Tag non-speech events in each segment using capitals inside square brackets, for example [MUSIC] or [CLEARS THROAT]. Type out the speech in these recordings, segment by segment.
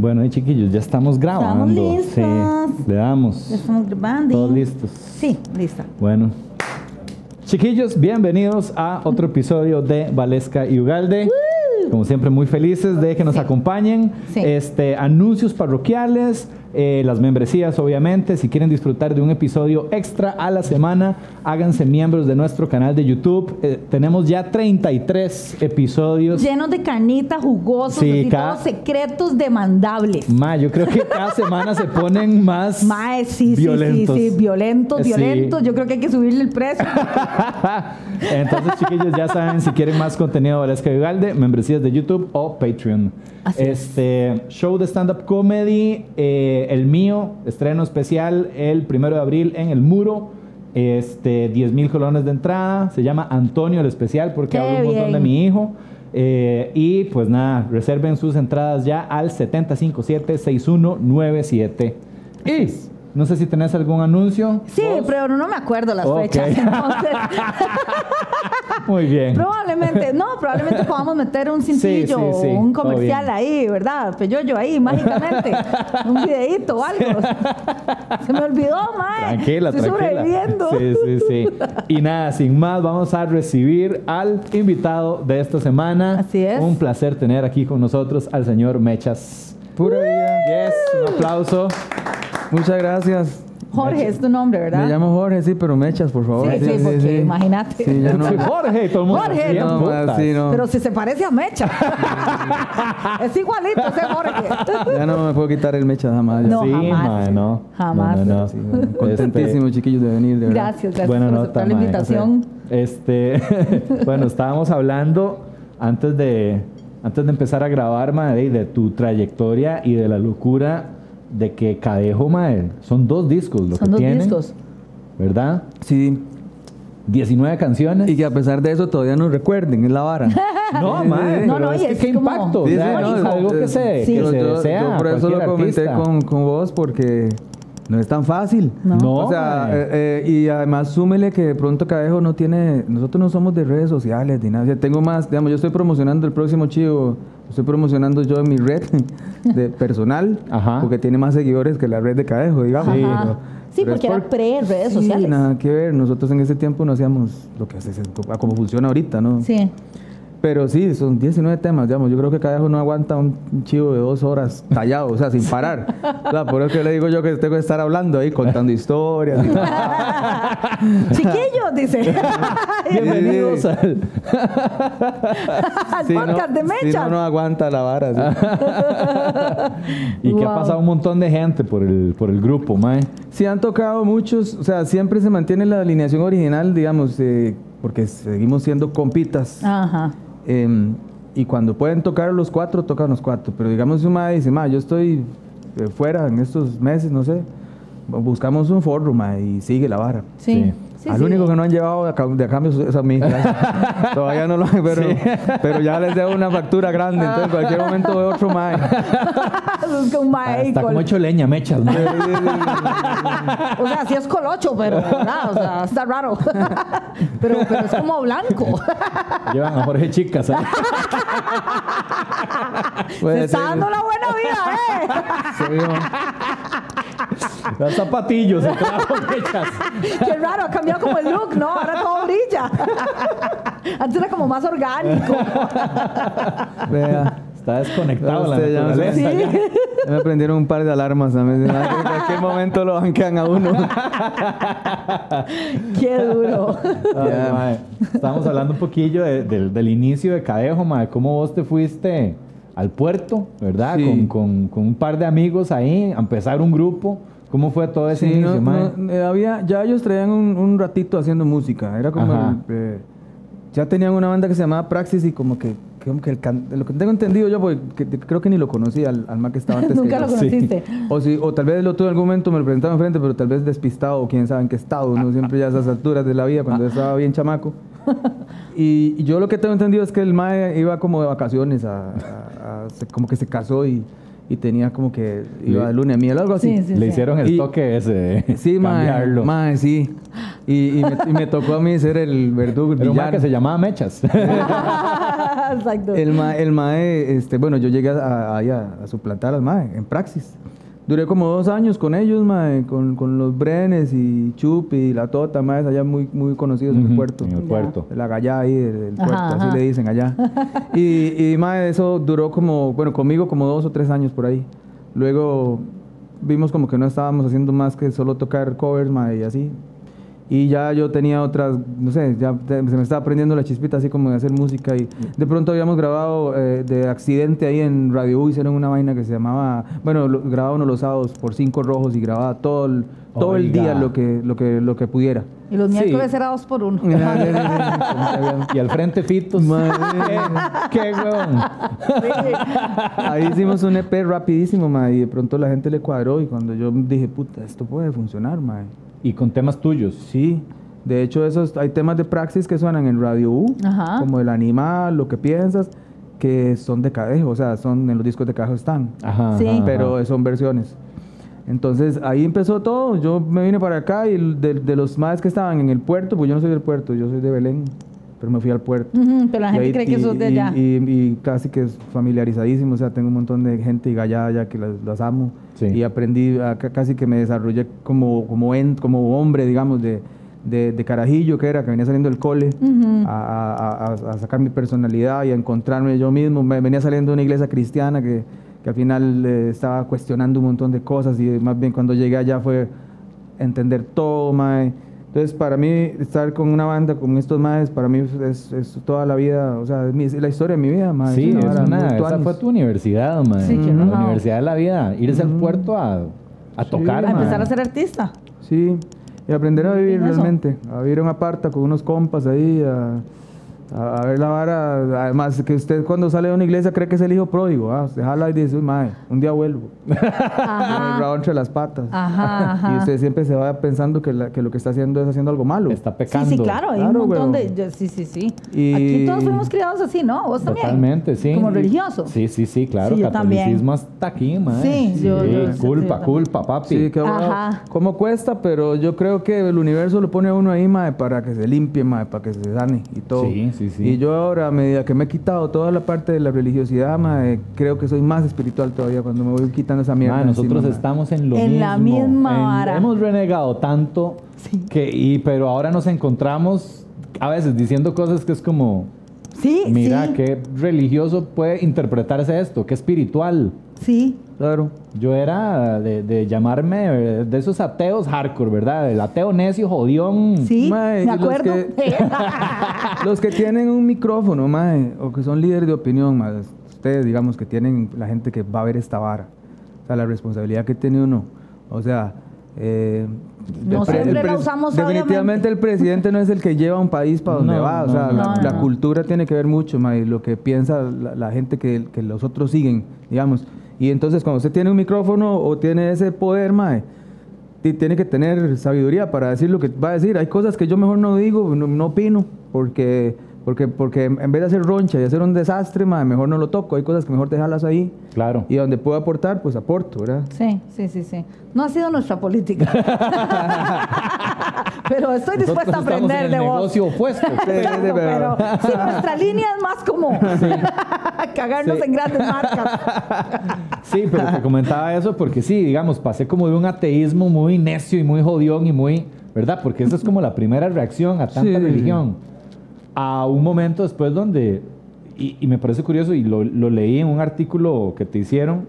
Bueno, y chiquillos, ya estamos grabando. listos. Sí, le damos. Ya estamos grabando. Todos listos. Sí, lista. Bueno. Chiquillos, bienvenidos a otro episodio de Valesca y Ugalde. Como siempre, muy felices de que nos Sí. acompañen. Sí. Este, anuncios parroquiales, eh, las membresías, obviamente. Si quieren disfrutar de un episodio extra a la semana, háganse miembros de nuestro canal de YouTube. Eh, tenemos ya 33 episodios. Llenos de carnita, jugosos, Sí, así cada- todos secretos demandables. Ma, yo creo que cada semana se ponen más [LAUGHS] Mae, sí, sí, violentos. sí, sí, violentos, Sí. violentos. Yo creo que hay que subirle el precio. [LAUGHS] Entonces, chiquillos, ya saben, si quieren más contenido de Valesca y Ugalde, membresías de YouTube o Patreon. Así es. este show de stand-up comedy, eh, el mío, estreno especial el primero de abril en el muro. Este, 10 mil colones de entrada. Se llama Antonio el especial porque hablo un montón bien. de mi hijo. Eh, y pues nada, reserven sus entradas ya al 757-6197. Y no sé si tenés algún anuncio. Sí, ¿Vos? pero no me acuerdo las fechas. [LAUGHS] Entonces, Muy bien. probablemente, no, probablemente podamos meter un cintillo sí, un comercial ahí, ¿verdad? Peyoyo ahí, mágicamente. un videíto o algo. Se me olvidó, mae. Tranquila, Estoy tranquila. sobreviviendo. Sí, sí, sí. Y nada, sin más, vamos a recibir al invitado de esta semana. Así es. Un placer tener aquí con nosotros al señor Mechas. Pura vida. Yes, un aplauso. Muchas gracias. Jorge es tu nombre, ¿verdad? Me llamo Jorge, sí, pero mechas, por favor. Sí, sí, porque imagínate. Sí, ya no. Sí, [LAUGHS] Jorge, todo el mundo. Jorge, no, sí, no. Pero si se parece a Mecha. [LAUGHS] es igualito ese Jorge. Ya no me puedo quitar el mechas jamás. No, sí, jamás. no. Jamás. No, no, no. Sí, bueno, contentísimo, chiquillos, de venir, de verdad. Gracias, gracias Buena por aceptar la invitación. Este, [LAUGHS] bueno, estábamos hablando antes de, antes de empezar a grabar, mae, de tu trayectoria y de la locura de que Cadejo, mae, son dos discos lo Son que dos tienen, discos. ¿verdad? Sí, 19 canciones. y que a pesar de eso todavía nos recuerden, es la vara. [LAUGHS] no, mae. No, no, es y que es qué como- impacto, Sí, o sea, sí, no, es algo que se, Sí. que Yo- se yo, desea yo por eso lo comenté con, con vos porque no es tan fácil. No. No, o sea, eh, eh, y además súmele que de pronto Cadejo no tiene, nosotros no somos de redes sociales ni nada. O sea, tengo más, digamos, yo estoy promocionando el próximo chivo, estoy promocionando yo en mi red [LAUGHS] de personal, Ajá. porque tiene más seguidores que la red de Cadejo, digamos. Sí. Sí, porque era pre-redes Sí, sociales. nada que ver. Nosotros en ese tiempo no hacíamos lo que hace, como funciona ahorita, ¿no? Sí. Pero sí, son 19 temas, digamos. Yo creo que Cadejo no aguanta un chivo de dos horas callado, o sea, sin parar. O sea, por eso que le digo yo que tengo que estar hablando ahí, contando historias. [LAUGHS] Chiquillos, dice. [LAUGHS] Bienvenidos al... [LAUGHS] Al Sí, podcast no, de Mecha. no, no aguanta la vara. sí. y que ha Wow. pasado un montón de gente por el, por el grupo, mae. Sí, han tocado muchos, o sea, siempre se mantiene la alineación original, digamos, eh, porque seguimos siendo compitas. Ajá. Eh, y cuando pueden tocar los cuatro, tocan los cuatro. Pero digamos, un madre dice, ma, yo estoy eh, fuera en estos meses, no sé. Buscamos un foro, ma, y sigue la vara. Sí. Sí. Sí, Al sí. único que no han llevado de, cam- de cambio es a mí. [LAUGHS] [LAUGHS] Todavía no lo hay, pero, pero ya les debo una factura grande. Entonces, en cualquier momento veo otro mae. [LAUGHS] Un Está como hecho leña, mechas, mae. O sea, sí es colocho, pero nada, o sea, está raro. Pero, pero es como blanco. Llevan a Jorge Chicas, ¿eh? Se Puede está ser. dando la buena vida, Sí, ¿no? Los zapatillos, se trajo mechas. ¿eh? Qué raro, ha cambiado como el look, ¿no? Ahora todo brilla. [LAUGHS] Antes era como más orgánico. [LAUGHS] Vea. Está desconectado la Usted ya naturaleza. sé. ya. Ya me prendieron un par de alarmas también. En cualquier momento lo banquean a uno. [LAUGHS] Qué duro. Mae. Estamos hablando un poquillo de- del- del inicio de Cadejo, mae. Cómo vos te fuiste al puerto, ¿verdad? Sí. Con, con- con un par de amigos ahí, a empezar un grupo. ¿Cómo fue todo ese Sí, inicio, no, eh, había, ya ellos traían un, un ratito haciendo música. Era como. El, eh, ya tenían una banda que se llamaba Praxis y como que. Como que el can- lo que tengo entendido yo, porque que- creo que ni lo conocía al, al man que estaba [LAUGHS] antes. que Nunca yo. lo conociste. O, si, o tal vez lo tuve en algún momento, me lo presentaba enfrente, pero tal vez despistado, o quién sabe en qué estado, ¿no? Siempre ya a esas alturas de la vida, cuando yo estaba bien chamaco. [LAUGHS] Y, y yo lo que tengo entendido es que el mae iba como de vacaciones, a, a- a- se- como que se casó y, y tenía como que iba de luna de miel, algo así. Sí, sí. Le hicieron el Y- toque ese [LAUGHS] Sí, mae, cambiarlo. mae, sí. Y, y me, y me tocó a mí ser el verdugo, el mae que se llamaba Mechas. [LAUGHS] Exacto. El, ma- el mae, este, bueno, yo llegué a, ahí a, a suplantar al mae en praxis. Duré como dos años con ellos, mae, con, con los Brenes y Chupi y la Tota, mae, allá muy, muy conocidos en el Ujú, puerto. En el puerto. La gallá ahí del, del Ajá, puerto, ajá. así le dicen allá. [LAUGHS] y, y mae, eso duró como, bueno, conmigo como dos o tres años por ahí. Luego vimos como que no estábamos haciendo más que solo tocar covers, mae, y así. Y ya yo tenía otras, no sé, ya se me estaba prendiendo la chispita así como de hacer música y de pronto habíamos grabado eh, de accidente ahí en Radio U, hicieron una vaina que se llamaba, bueno, lo, grababa uno los sábados por cinco rojos y grababa todo el, todo el día lo que, lo que, lo que pudiera. Y los Sí. miércoles era dos por uno. [LAUGHS] y al frente Fitos. Madre. ¿Qué, qué huevón? Ahí hicimos un EP rapidísimo, ma, y de pronto la gente le cuadró y cuando yo dije, puta, esto puede funcionar, ma. Y con temas tuyos. Sí, de hecho esos, hay temas de praxis que suenan en Radio U, Ajá. como el animal, lo que piensas, que son de Cadejo, o sea, son en los discos de Cadejo están, Ajá. Sí. pero son versiones. Entonces ahí empezó todo, yo me vine para acá y de, de los más que estaban en el puerto, pues yo no soy del puerto, yo soy de Belén, pero me fui al puerto. Ujú, pero la Y gente ahí- cree que y- sos de y- allá. Y, y casi que es familiarizadísimo, o sea, tengo un montón de gente y allá, allá que las, las amo. Sí. Y aprendí, a- ca- casi que me desarrollé como, como, en- como hombre, digamos, de, de, de carajillo que era, que venía saliendo del cole, Ujú. a, a- a- a sacar mi personalidad y a encontrarme yo mismo. Me, venía saliendo de una iglesia cristiana que, que al final eh, estaba cuestionando un montón de cosas y más bien cuando llegué allá fue entender todo, mae. Entonces, para mí, estar con una banda con estos maes, para mí es, es toda la vida, o sea, es, mi- es la historia de mi vida, mae. Sí, es una, esa fue tu universidad, man. Sí, qué la universidad de la vida. Irse al puerto a, a tocar, a empezar a ser artista. Sí, y aprender a vivir realmente, a vivir en un aparta con unos compas ahí, a, a- a ver la vara. Además, que usted cuando sale de una iglesia cree que es el hijo pródigo, ah, se jala y dice, "Uy, mae, un día vuelvo. [LAUGHS] Con el Ajá. rabo entre las patas. Ajá, [LAUGHS] ajá. Y usted siempre se va pensando que, la- que lo que está haciendo es haciendo algo malo. Está Sí, pecando. sí, claro, hay Claro, un montón de... yo- Sí, sí, sí. Y- Aquí todos fuimos criados así, ¿no? ¿Vos también? Totalmente, sí. Como religioso. Sí, sí, sí, claro. Sí, yo también. Catolicismo hasta aquí, man. Sí, yo- yo- sí, culpa, yo culpa, papi. Sí, que Ajá. cómo cuesta, pero yo creo que el universo lo pone a uno ahí, mae, para que se limpie, mae, para que se sane y todo. Sí, sí, sí. Y yo ahora, a medida que me he quitado toda la parte de la religiosidad, mae, creo que soy más espiritual todavía cuando me voy quitando esa mierda. Man, nosotros encima, estamos en lo En mismo. la misma En- vara. Hemos renegado tanto Sí. que, y, pero ahora nos encontramos a veces diciendo cosas que es como, Sí, mira, sí. qué religioso puede interpretarse esto, qué espiritual. Sí. Claro. Yo era de, de llamarme eh, de esos ateos hardcore, ¿verdad? El ateo necio, jodión. Sí, Mae, me los acuerdo. [LAUGHS] Los que tienen un micrófono, mae, o que son líderes de opinión, mae, ustedes, digamos, que tienen la gente que va a ver esta vara. O sea, la responsabilidad que tiene uno. O sea, eh, No siempre la usamos Definitivamente sabiamente. el presidente no es el que lleva un país para donde No, va. O no, sea, no, la, no. la No. cultura tiene que ver mucho, mae, y lo que piensa la, la gente que, que los otros siguen, digamos. Y entonces, cuando usted tiene un micrófono o tiene ese poder, mae, ti- tiene que tener sabiduría para decir lo que va a decir. Hay cosas que yo mejor no digo, no, no opino, porque, porque, porque en en vez de hacer roncha y hacer un desastre, mae, mejor no lo toco. Hay cosas que mejor dejarlas ahí. Claro. Y donde puedo aportar, pues aporto, ¿verdad? Sí, sí, sí, sí. No ha sido nuestra política. [LAUGHS] [LAUGHS] [LAUGHS] pero estoy dispuesta a Nosotros aprender en el de vos. negocio opuesto. Exacto, Sí, pero pero- sí, nuestra línea es más como [LAUGHS] cagarnos Sí. en grandes marcas. [LAUGHS] Sí, pero te comentaba eso porque sí, digamos, pasé como de un ateísmo muy necio y muy jodión y muy, ¿verdad? Porque esa es como la primera reacción a tanta Sí, sí, sí. religión. A un momento después donde, y, y me parece curioso, y lo, lo leí en un artículo que te hicieron,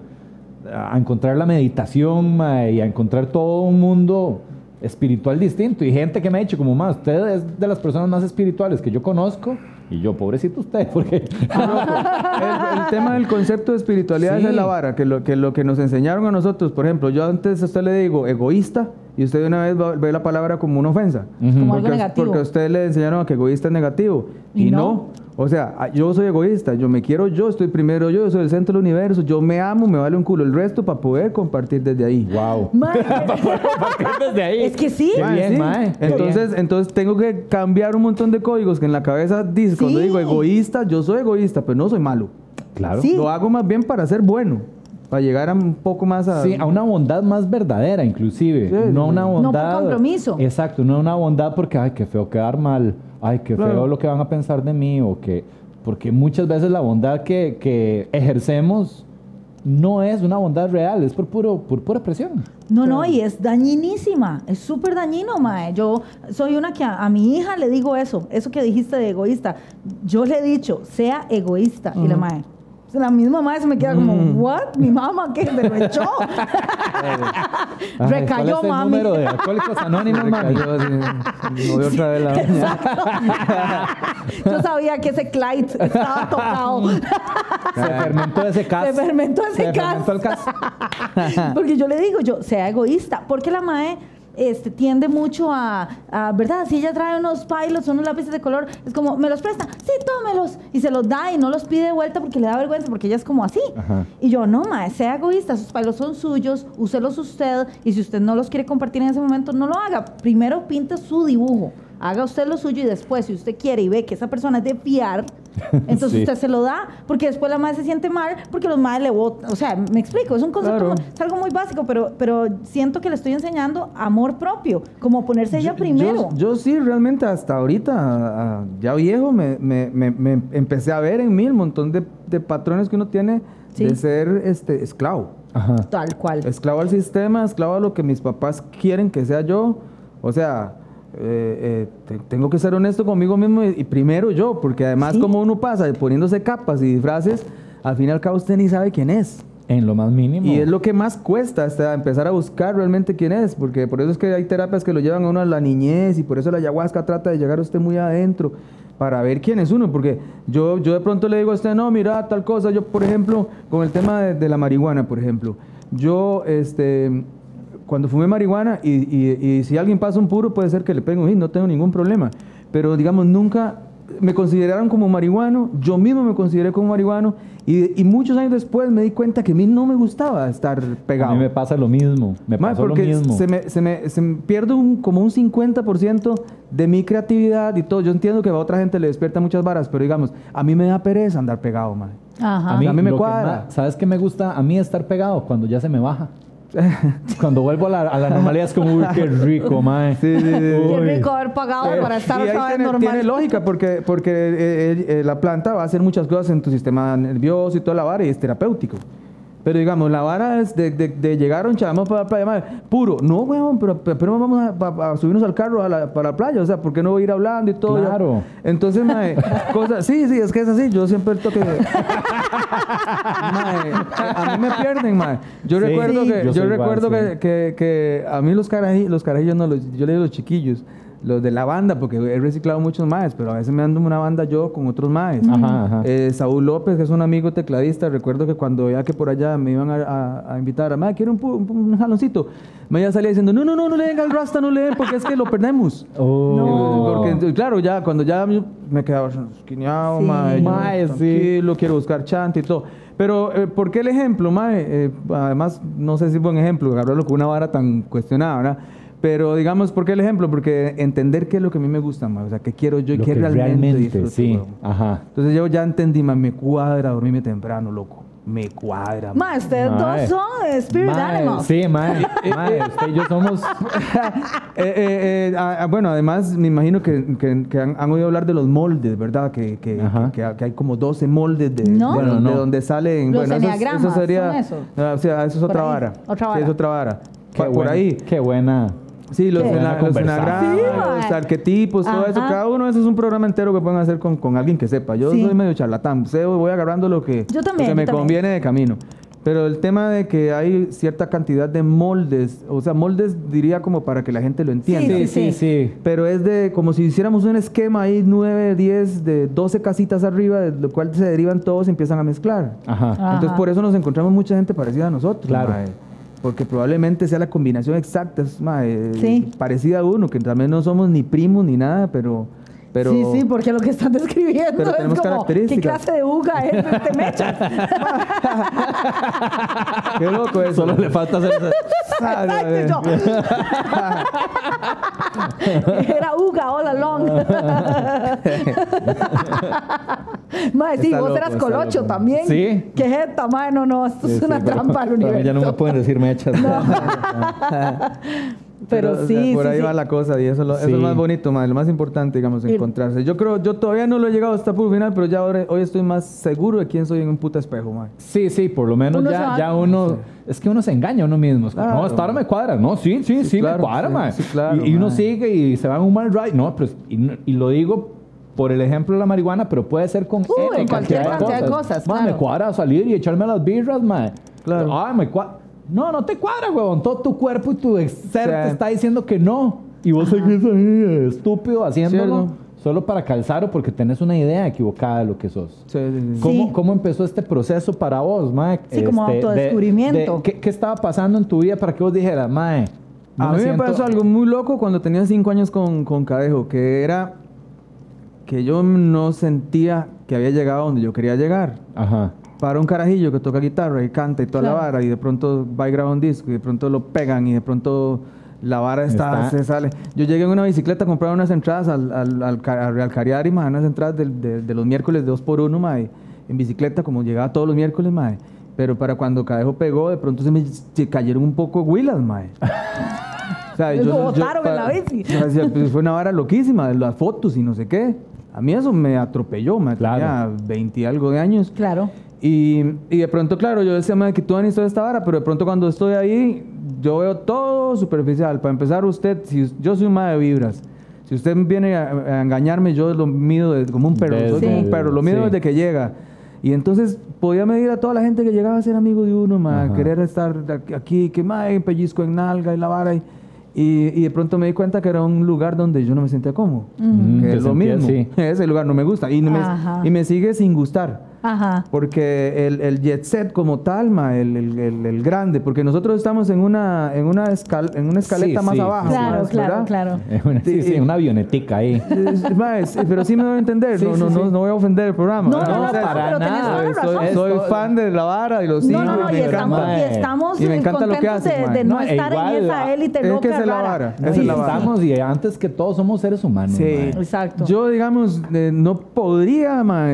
a encontrar la meditación mae, y a encontrar todo un mundo espiritual distinto. Y gente que me ha dicho como, más, usted es de las personas más espirituales que yo conozco. Y yo, pobrecito usted, [LAUGHS] porque... el, el tema del concepto de espiritualidad Sí. es la vara, que lo, que lo que nos enseñaron a nosotros, por ejemplo, yo antes a usted le digo egoísta y usted de una vez va- ve la palabra como una ofensa. Ujú. Como algo porque, negativo. porque a usted le enseñaron a que egoísta es negativo. Y Y, no. no. O sea, a- yo soy egoísta, yo me quiero yo, estoy primero yo, yo soy el centro del universo, yo me amo, me vale un culo el resto para poder compartir desde ahí. ¡Wow! [LAUGHS] Mae, [LAUGHS] desde ahí. es que sí. Mae, bien, sí. mae, Entonces, entonces tengo que cambiar un montón de códigos que en la cabeza dice, cuando Sí. digo egoísta, yo soy egoísta, pero no soy malo. Claro. Sí. Lo hago más bien para ser bueno. Para llegar a un poco más a... Sí, a una bondad más verdadera, inclusive. Sí, no sí. una No por bondad. compromiso. Exacto, no una bondad porque, ay, qué feo quedar mal. Ay, qué Claro. feo lo que van a pensar de mí. O que. Porque muchas veces la bondad que, que ejercemos no es una bondad real, es por, puro, por pura presión. No, no, y es dañinísima, es súper dañino, mae. Yo soy una que a, a mi hija le digo eso, eso que dijiste de egoísta. Yo le he dicho, sea egoísta. Y la mae, la misma mae se me queda como, ¿what? Mi mamá, ¿qué? Me lo echó. [LAUGHS] Ay, Recayó, [LAUGHS] ¿cuál es el mami. número de Alcohólicos Anónimos, mami? cayó así, me movió otra vez la uña. [LAUGHS] Yo sabía que ese Clyde estaba tocado. Se fermentó ese caso. Se fermentó ese Se cas. fermentó el cas. Porque yo le digo, yo, sea egoísta. Porque la mae este, tiende mucho a, a, ¿verdad? Si ella trae unos pilots, unos lápices de color, es como, ¿me los presta? Sí, tómelos. Y se los da y no los pide de vuelta porque le da vergüenza, porque ella es como así. Ajá. Y yo, no, mae, sea egoísta. Sus pilots son suyos, úselos usted. Y si usted no los quiere compartir en ese momento, no lo haga. Primero pinte su dibujo. Haga usted lo suyo y después, si usted quiere y ve que esa persona es de fiar, [LAUGHS] entonces Sí. usted se lo da, porque después la madre se siente mal, porque los madres le votan. O sea, me explico, es un concepto, Claro. es algo muy básico, pero, pero siento que le estoy enseñando amor propio, como ponerse ella primero. Yo, yo sí, realmente hasta ahorita, ah, ya viejo, me, me- me- me empecé a ver en mí el montón de, de patrones que uno tiene Sí. de ser este, esclavo. Ajá. Tal cual. Esclavo al sistema, esclavo a lo que mis papás quieren que sea yo. O sea, eh, eh, te- tengo que ser honesto conmigo mismo y, y primero yo, porque además Sí. como uno pasa poniéndose capas y disfraces, al fin y al cabo usted ni sabe quién es. En lo más mínimo. Y es lo que más cuesta hasta empezar a buscar realmente quién es, porque por eso es que hay terapias que lo llevan a uno a la niñez y por eso la ayahuasca trata de llegar a usted muy adentro para ver quién es uno, porque yo, yo de pronto le digo a usted, no, mira, tal cosa, yo por ejemplo, con el tema de, de la marihuana, por ejemplo, yo, este, cuando fumé marihuana y, y- y si alguien pasa un puro puede ser que le pegue un hit, no tengo ningún problema, pero digamos, nunca me consideraron como marihuano, yo mismo me consideré como marihuano y, y muchos años después me di cuenta que a mí no me gustaba estar pegado. A mí me pasa lo mismo. Me Mae, pasó lo porque mismo. Se me, se me, se me pierde un, como un 50% de mi creatividad y todo. Yo entiendo que a otra gente le despierta muchas varas, pero digamos, a mí me da pereza andar pegado, mae. Ajá. A mí, A mí me lo que cuadra. más- ¿Sabes qué me gusta a mí estar pegado? Cuando ya se me baja. [LAUGHS] Cuando vuelvo a la, a la normalidad es como, uy, qué rico, mae. Sí, sí, sí. Qué rico haber pagado Eh, para estar otra vez tiene, normal. tiene lógica porque, porque eh, eh, eh, la planta va a hacer muchas cosas en tu sistema nervioso y toda la vara y es terapéutico. Pero digamos, la vara es de, de, de llegar a un chamo para la playa, madre, puro. No, weón, pero, pero vamos a, subirnos al carro a la, para la playa. O sea, ¿por qué no voy a ir hablando y todo? Claro. Entonces, [LAUGHS] cosas, sí, sí, es que es así. Yo siempre el toque de... A mí me pierden, mae. Yo Sí, recuerdo, que, Yo yo soy igual, recuerdo sí. que, que, a mí los, caraji- los carajillos, no, los- yo le digo los chiquillos, los de la banda, porque he reciclado muchos maes, pero a veces me ando en una banda yo con otros maes. Ajá, ajá. Eh, Saúl López, que es un amigo tecladista, recuerdo que cuando ya que por allá me iban a, a- a invitar a, mae, quiero un, un, un jaloncito, me ya salía diciendo, no, no, no, no le den al rasta, no le den, porque es que lo perdemos. [LAUGHS] Oh. No. Porque, claro, ya cuando ya me quedaba esquineado, Sí. mae, yo, Mae, sí. tranquilo, quiero buscar chante y todo. Pero, eh, ¿por qué el ejemplo, mae? Eh, además, no sé si es buen ejemplo, agarrarlo con una vara tan cuestionada, ¿verdad? Pero, digamos, ¿por qué el ejemplo? Porque entender qué es lo que a mí me gusta, mae. O sea, qué quiero yo y qué realmente, realmente, disfruto, sí. Ajá. Entonces yo ya entendí, mae, me cuadra dormirme temprano, loco. Me cuadra. Ma, ustedes dos son spirit Mae, animals. Sí, mae. [LAUGHS] mae, usted y yo somos... [LAUGHS] Eh, eh, eh, ah, ah, bueno, además me imagino que, que- que han, han oído hablar de los moldes, ¿verdad? Que, que, que- que hay como 12 moldes de, No. de- Bueno, de no. donde salen. Los bueno, eso, eso sería. ¿son esos? Ah, o sea, eso es otra ahí, vara. otra Sí, vara. es otra vara. Qué por buena- ahí. Qué buena. Sí, los, ena- los enagramas, Sí, arquetipos, todo eso. Ajá. Cada uno de esos es un programa entero que pueden hacer con, con alguien que sepa. Yo Sí. soy medio charlatán. sé, voy agarrando lo que, Yo lo también, que me yo también. conviene de camino. Pero el tema de que hay cierta cantidad de moldes, o sea, moldes diría como para que la gente lo entienda. Sí, sí, sí, sí. Pero es de como si hiciéramos un esquema ahí, 9, 10, de 12 casitas arriba, de lo cual se derivan todos y empiezan a mezclar. Ajá. Ajá. Entonces por eso nos encontramos mucha gente parecida a nosotros. Claro. mae. Porque probablemente sea la combinación exacta, es, mae, Sí. parecida a uno, que también no somos ni primos ni nada, pero... pero sí, sí, porque lo que están [LAUGHS] describiendo pero es tenemos como, ¿qué características. clase de uga es este mecha? [LAUGHS] Qué loco eso. Solo le falta hacer... Exacto, yo. [LAUGHS] Era uga all along. Mae, sí, vos loco, eras colocho loco. también. Sí. Qué jeta, mae, no, no, esto es una sí, pero trampa [LAUGHS] mí universo. Ya no me pueden decir mechas. [LAUGHS] Pero o sea, sí, por sí, ahí sí. va la cosa y eso, es lo- eso es más bonito, madre, lo más importante, digamos, encontrarse. Yo creo, yo todavía no lo he llegado hasta por final, pero ya ahora, hoy estoy más seguro de quién soy en un puta espejo, madre. Sí, sí, por lo menos Uno ya, uno. Es que uno se engaña a uno mismo. Claro. No, hasta ahora me cuadra. No, sí, sí, sí, claro, me cuadra, sí, mae. sí, claro, y, y uno mae. sigue y se va en un mal ride. No, pero, no- y lo digo por el ejemplo de la marihuana, pero puede ser con Uh, N en cualquier cantidad de cosas, Mae, claro. me cuadra salir y echarme las birras, mae. Claro. Ay, me cuadra. No, no te cuadra, huevón. Todo tu cuerpo y tu ser Sí. te está diciendo que no. Y vos seguís ahí, estúpido, haciéndolo Cierto. solo para calzar o porque tenés una idea equivocada de lo que sos. Sí, sí, sí. ¿Cómo, Sí. cómo empezó este proceso para vos, Mae? Sí, como Este, de- autodescubrimiento. de- ¿qué, qué estaba pasando en tu vida para que vos dijeras, Mae? no a mí siento- me pasó algo muy loco cuando tenía cinco años con, con Cadejo, que era que yo no sentía que había llegado a donde yo quería llegar. Ajá. Para un carajillo que toca guitarra y canta y toda Claro. la vara, y de pronto va y graba un disco, y de pronto lo pegan, y de pronto la vara está, Está- se sale. Yo llegué en una bicicleta a comprar unas entradas al, al, al, al Real Cariari, mae, unas entradas del- de, de los miércoles de 2 por 1 mae, en bicicleta, como llegaba todos los miércoles, mae. Pero para cuando Cadejo pegó, de pronto se me se cayeron un poco huilas, mae. [LAUGHS] O sea, Lo botaron en la bici. o sea, pues, fue una vara loquísima, las fotos y no sé qué. A mí eso me atropelló, me Claro. tenía 20 y algo de años. Claro. Y, y de pronto, claro, yo decía, "Madre, que tú han toda esta vara, pero de pronto cuando estoy ahí, yo veo todo superficial. Para empezar, usted, si yo soy un madre de vibras, si usted viene a, a engañarme, yo lo mido de- como un perro, soy Desde- como un perro, lo mido sí. desde que llega. Y entonces podía medir a toda la gente que llegaba a ser amigo de uno, ma, querer estar aquí- que madre, pellizco en nalga y la vara. Y, y, y de pronto me di cuenta que era un lugar donde yo no me sentía cómodo. Mm, Que es lo mismo. así. [LAUGHS] Ese lugar no me gusta. Y, no me, y me sigue sin gustar. Ajá. Porque el, el jet set como tal, ma, el, el- el- el grande, porque nosotros estamos en una, en una, escal- en una escaleta Sí, más sí, abajo. Claro, más, claro, claro. [LAUGHS] Eh, una- sí, sí, una avionetica ahí. [LAUGHS] Es- es- pero sí me voy a entender, Sí, no, sí, no, no, sí. no voy a ofender el programa. No, no, no, O sea, para pero tenés nada, toda la soy, razón. soy Esto- fan de la vara y los sigo No, no, no, y estamos, encanta. y estamos Y me encanta lo que haces, de, de no, No, estar igual, en esa élite es que loca esa es la vara, No, esa y es la vara. estamos, y antes que todo somos seres humanos. Sí. Exacto. Yo, digamos, eh, no podría ma,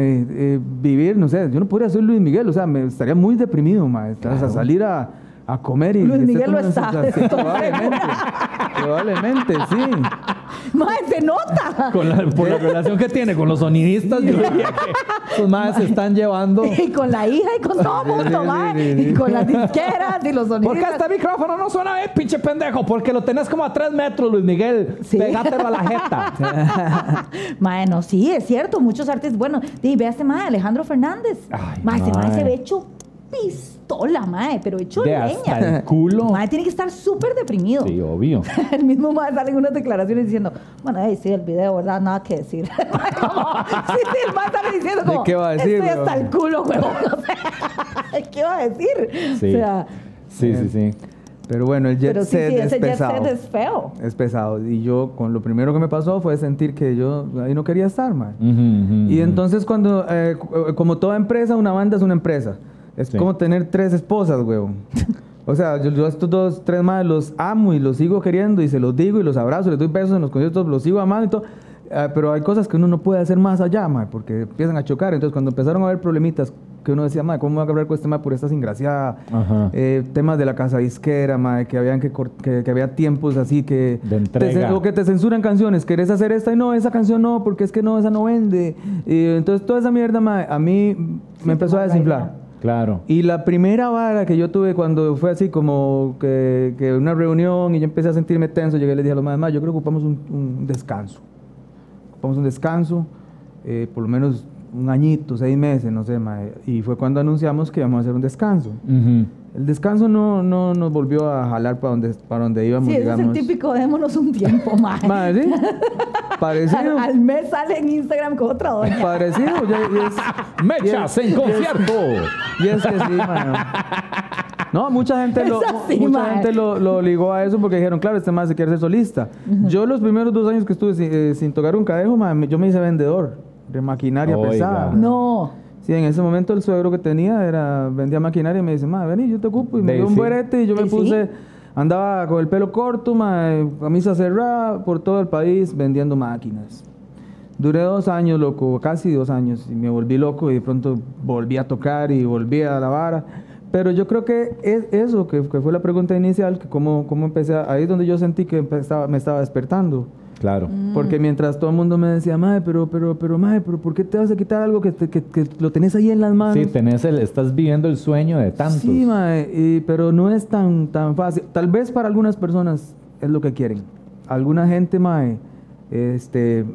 no sé, yo no podría ser Luis Miguel, o sea, me estaría muy deprimido, ma, o sea, salir a, a comer y... Luis Miguel lo está, [LAUGHS] probablemente, probablemente, sí. Mae, se nota. Con la, por la relación que tiene con los sonidistas, yo diría que esos madres se están llevando. Y con la hija y con todo el mundo, mae. Y con las disqueras y los ¿Por sonidos. qué este micrófono no suena bien, pinche pendejo? Porque lo tenés como a tres metros, Luis Miguel. Sí. Pegátelo a la jeta. [LAUGHS] Mae, no, sí, es cierto. Muchos artistas. Bueno, ve a este mae, Alejandro Fernández. Ay, mae, ese mae se ve hecho pistola, mae, pero hecho De leña. hasta el culo. [LAUGHS] Mae tiene que estar súper deprimido. Sí, obvio. [LAUGHS] El mismo mae sale en unas declaraciones diciendo, bueno, ahí sí, el video, ¿verdad? Nada que decir. [LAUGHS] Como, sí, sí, el mae sale diciendo ¿De como, qué va a decir, estoy hasta el culo, huevón. ¿qué va a decir? Sí. O sea, Sí, sí, sí. Pero bueno, el jet pero sí, set sí, es ese jet pesado. set es feo. Es pesado. Y yo, con lo primero que me pasó fue sentir que yo ahí no quería estar, man. Ujú, ujú, Y ujú. entonces cuando, eh, cu- como toda empresa, una banda es una empresa. Es Sí. como tener tres esposas, weón. O sea, yo, yo a estos dos, tres más los amo y los sigo queriendo y se los digo y los abrazo, les doy besos en los conciertos, los sigo amando y todo. Ah, pero hay cosas que uno no puede hacer más allá, ma, porque empiezan a chocar. Entonces, cuando empezaron a haber problemitas, que uno decía, ma, ¿cómo voy a hablar con este ma por esta desgraciada? Ajá. Eh, temas de la casa disquera, ma, que, habían que, que, que había tiempos así que... De te entrega. cen- o que te censuran canciones. ¿Querés hacer esta? Y no, esa canción no, porque es que no, esa no vende. Y entonces, toda esa mierda, ma, a mí me empezó a desinflar. Claro. Y la primera vara que yo tuve cuando fue así como que, una reunión y yo empecé a sentirme tenso, llegué y le dije a los demás, "Ma, yo creo que ocupamos un, un descanso. Ocupamos un descanso, eh, por lo menos un añito, seis meses, no sé, ma. Y fue cuando anunciamos que íbamos a hacer un descanso. Ujú. El descanso no, no nos volvió a jalar para donde, para donde íbamos, Sí, ese es el digamos. típico, démonos un tiempo, [LAUGHS] mae. Ma, ¿sí? Al, Parecido. al mes sale en Instagram con otra doña. [LAUGHS] Parecido. ya- y es- Mechas y en es- y es- concierto. Y es que sí, mano. No, mucha gente, lo, Es así, mucha mae. gente lo, lo ligó a eso porque dijeron, claro, este más se quiere ser solista. Yo los primeros dos años que estuve sin, eh, sin tocar un cadejo, mae, yo me hice vendedor de maquinaria Oiga. pesada. No. Sí, en ese momento el suegro que tenía era vendía maquinaria y me dice, ma, vení, yo te ocupo. Y me dio un berete y yo me Sí, sí. puse, andaba con el pelo corto, ma, camisa cerrada por todo el país vendiendo máquinas. Duré dos años, loco, casi dos años, y me volví loco y de pronto volví a tocar y volví a la vara. Pero yo creo que es eso, que, que fue la pregunta inicial, que cómo, cómo empecé, a- ahí es donde yo sentí que empezaba- me estaba despertando. Claro. Mm. Porque mientras todo el mundo me decía, madre, pero, pero, pero, madre, pero ¿por qué te vas a quitar algo que, te- que, que lo tenés ahí en las manos? Sí, tenés el, estás viviendo el sueño de tantos. Sí, mae, y- pero no es tan, tan fácil. Tal vez para algunas personas es lo que quieren. Alguna gente, mae, este,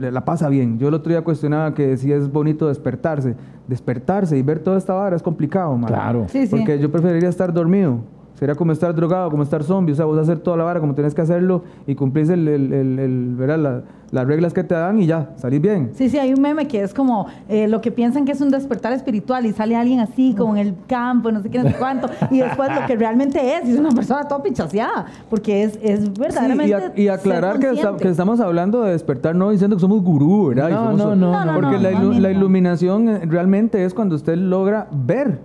la pasa bien. Yo el otro día cuestionaba que si es bonito despertarse. Despertarse y ver toda esta vara es complicado, mae. Claro. Sí, sí. Porque yo preferiría estar dormido. Sería como estar drogado, como estar zombie. O sea, vos hacer toda la vara como tenés que hacerlo y cumplís el, el- el- el-. La- las reglas que te dan y ya, salís bien. Sí, sí, hay un meme que es como eh, lo que piensan que es un despertar espiritual y sale alguien así, como en el campo, no sé qué, no sé cuánto, y después lo que realmente es, y es una persona toda pichaseada, porque es, es Sí, verdaderamente. y, a- y aclarar ser que, consciente. que estamos hablando de despertar, no diciendo que somos gurú, ¿verdad? No, somos- no, no, No, no, Porque no, la, ilu- no. la iluminación eh, realmente es cuando usted logra ver,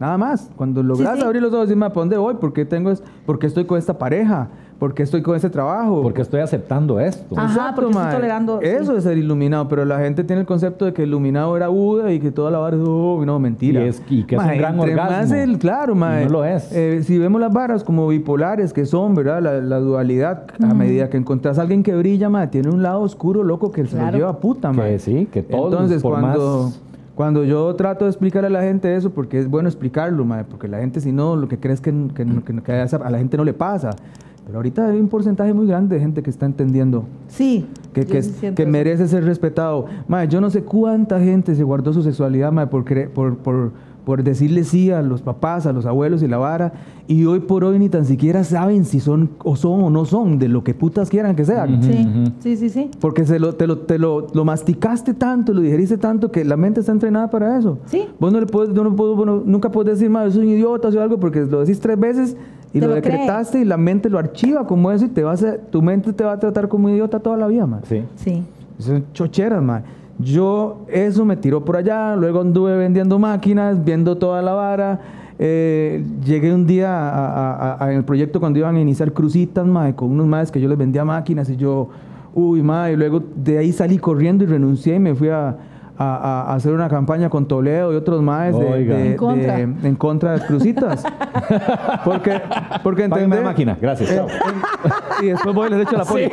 nada más. Cuando logras sí. abrir los ojos y decir, "Ma, ¿para dónde voy? ¿Por qué, tengo es, ¿Por qué estoy con esta pareja? ¿Por qué estoy con este trabajo? Porque estoy aceptando esto. Ajá, porque estoy tolerando- Eso sí. es ser iluminado, pero la gente tiene el concepto de que iluminado era Buda y que toda la vara es, oh, no, mentira. Y es- y que es un gran orgasmo. más el- claro, mae, Y no lo es. eh, si vemos las varas como bipolares que son, ¿verdad? La, la dualidad, a medida que encontrás a alguien que brilla, mae, tiene un lado oscuro, loco, que se lo lleva a puta, Que mae. sí, que todos, Entonces, por cuando, más- cuando yo trato de explicar a la gente eso, porque es bueno explicarlo, mae, porque la gente, si no, lo que cree es que, que- que- que a la gente no le pasa. Pero ahorita hay un porcentaje muy grande de gente que está entendiendo Sí. que, merece ser respetado. Mae, yo no sé cuánta gente se guardó su sexualidad mae, por, cre- por, por, por decirle sí a los papás, a los abuelos y la vara, y hoy por hoy ni tan siquiera saben si son o son o no son, de lo que putas quieran que sean. Sí, sí, sí, sí. Porque se lo, te, lo, te lo, lo masticaste tanto, lo digeriste tanto, que la mente está entrenada para eso. Sí. Vos no le puedes, no, no puedo- bueno, nunca puedes decir, madre, soy un idiota o algo, porque lo decís tres veces y lo, cree. decretaste y la mente lo archiva como eso y te va a hacer- tu mente te va a tratar como idiota toda la vida, man. Sí. Sí. Son chocheras, man. Yo, eso me tiró por allá, luego anduve vendiendo máquinas, viendo toda la vara. Eh, llegué un día a, a- a- en el proyecto cuando iban a iniciar crucitas, mae, con unos más que yo les vendía máquinas y yo, uy, mae, y luego de ahí salí corriendo y renuncié y me fui a, a- hacer una campaña con Toledo y otros más de, En contra. de- en contra de las crucitas. [LAUGHS] porque, porque la máquina, gracias, Eh, chao. eh, y después voy y les echo la poli.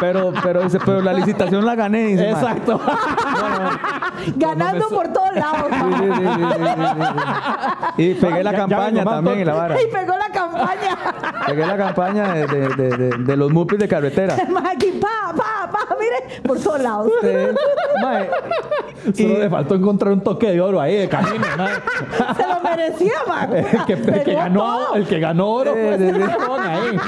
Pero, pero, dice, pero la licitación la gané. dice. Exacto. [LAUGHS] Ganando por todos lados. Sí, sí, sí. Y pegué la campaña también y la vara. [LAUGHS] y pegó la campaña. Pegué la campaña de, de, de, de- los mupis de carretera. [LAUGHS] Aquí, pa, pa, pa, mire, por todos lados. Solo le faltó encontrar un toque de oro ahí de camino, ¿no? Se lo merecía, man. el, que, el que ganó, el que ganó oro Eh, cabrón ahí.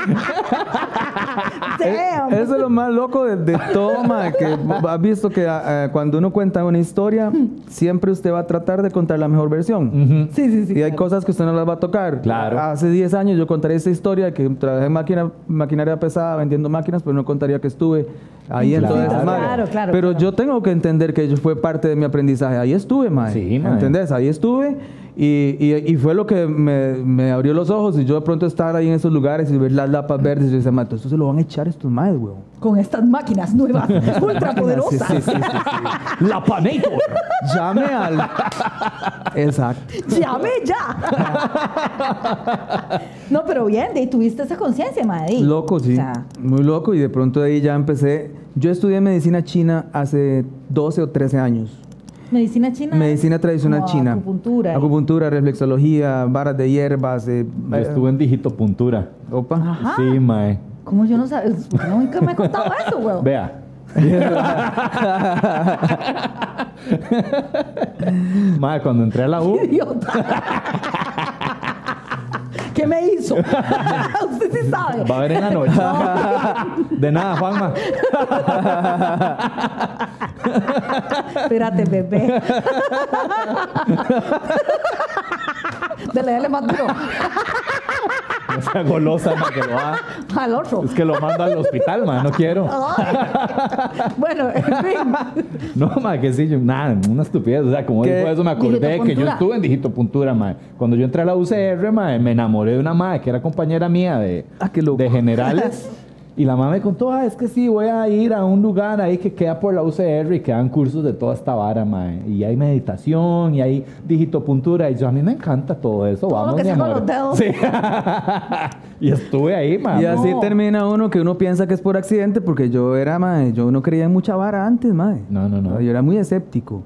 Damn. Eso es lo más loco de, de todo, mae, que has visto que eh, cuando uno cuenta una historia, siempre usted va a tratar de contar la mejor versión. Ujú. Sí, sí, sí. y hay claro. cosas que usted no las va a tocar. Claro. Hace 10 años yo contaría esta historia que trabajé en máquina, maquinaria pesada vendiendo máquinas, pero no contaría que estuve ahí en Claro. todo ese. Claro, claro, Pero claro. yo tengo que entender que ello fue parte de mi aprendizaje. Ahí estuve, mae. Sí, mae. ¿Entendés? Ahí estuve y, y- y fue lo que me, me abrió los ojos y yo de pronto estar ahí en esos lugares y ver las lapas verdes y yo decía, "Ma, esto se lo van a echar estos maes, weón. Con estas máquinas nuevas, [LAUGHS] ultra poderosas. Sí, sí, sí, sí, La Panator. Llame al... Exacto. Llame ya. no, pero bien, de ahí tuviste esa conciencia, madre. Loco, sí. O sea, Muy loco. Y de pronto de ahí ya empecé. Yo estudié medicina china hace 12 o 13 años. Medicina china. Medicina tradicional como china. Acupuntura. y- Acupuntura, reflexología, varas de hierbas. eh, Estuve en digitopuntura. Opa. Ajá. Sí, mae. ¿Cómo yo no sabía? Nunca me ha contado [LAUGHS] eso, weón. Vea. [LAUGHS] [LAUGHS] mae, cuando entré a la U, Idiota. ¿Qué me hizo? [LAUGHS] Usted sí sabe. va a ver en la noche. [LAUGHS] De nada, Juanma. Espérate, bebé. [LAUGHS] Dale, dale más duro. No sea golosa, mae, que lo haga. [LAUGHS] Al otro. Es que lo mando al hospital, mae. No quiero. [LAUGHS] Bueno, en fin. [LAUGHS] No, mae, que sí, yo- nada, una estupidez. O sea, como ¿Qué? dijo eso, me acordé que yo estuve en digitopuntura, mae. Cuando yo entré a la UCR, mae, me enamoré de una mae que era compañera mía de, Ah, qué loco. de generales. Y la mamá me contó, ah, es que sí, voy a ir a un lugar ahí que queda por la UCR y que dan cursos de toda esta vara, mae. Y hay meditación y hay digitopuntura. Y yo, a mí me encanta todo eso. Todo lo Vamos, que mi sea con amor. los dedos. Sí. [LAUGHS] y estuve ahí, mae. Y así no. termina uno que uno piensa que es por accidente porque yo era, mae, yo no creía en mucha vara antes, mae. No, no, no. Yo era muy escéptico.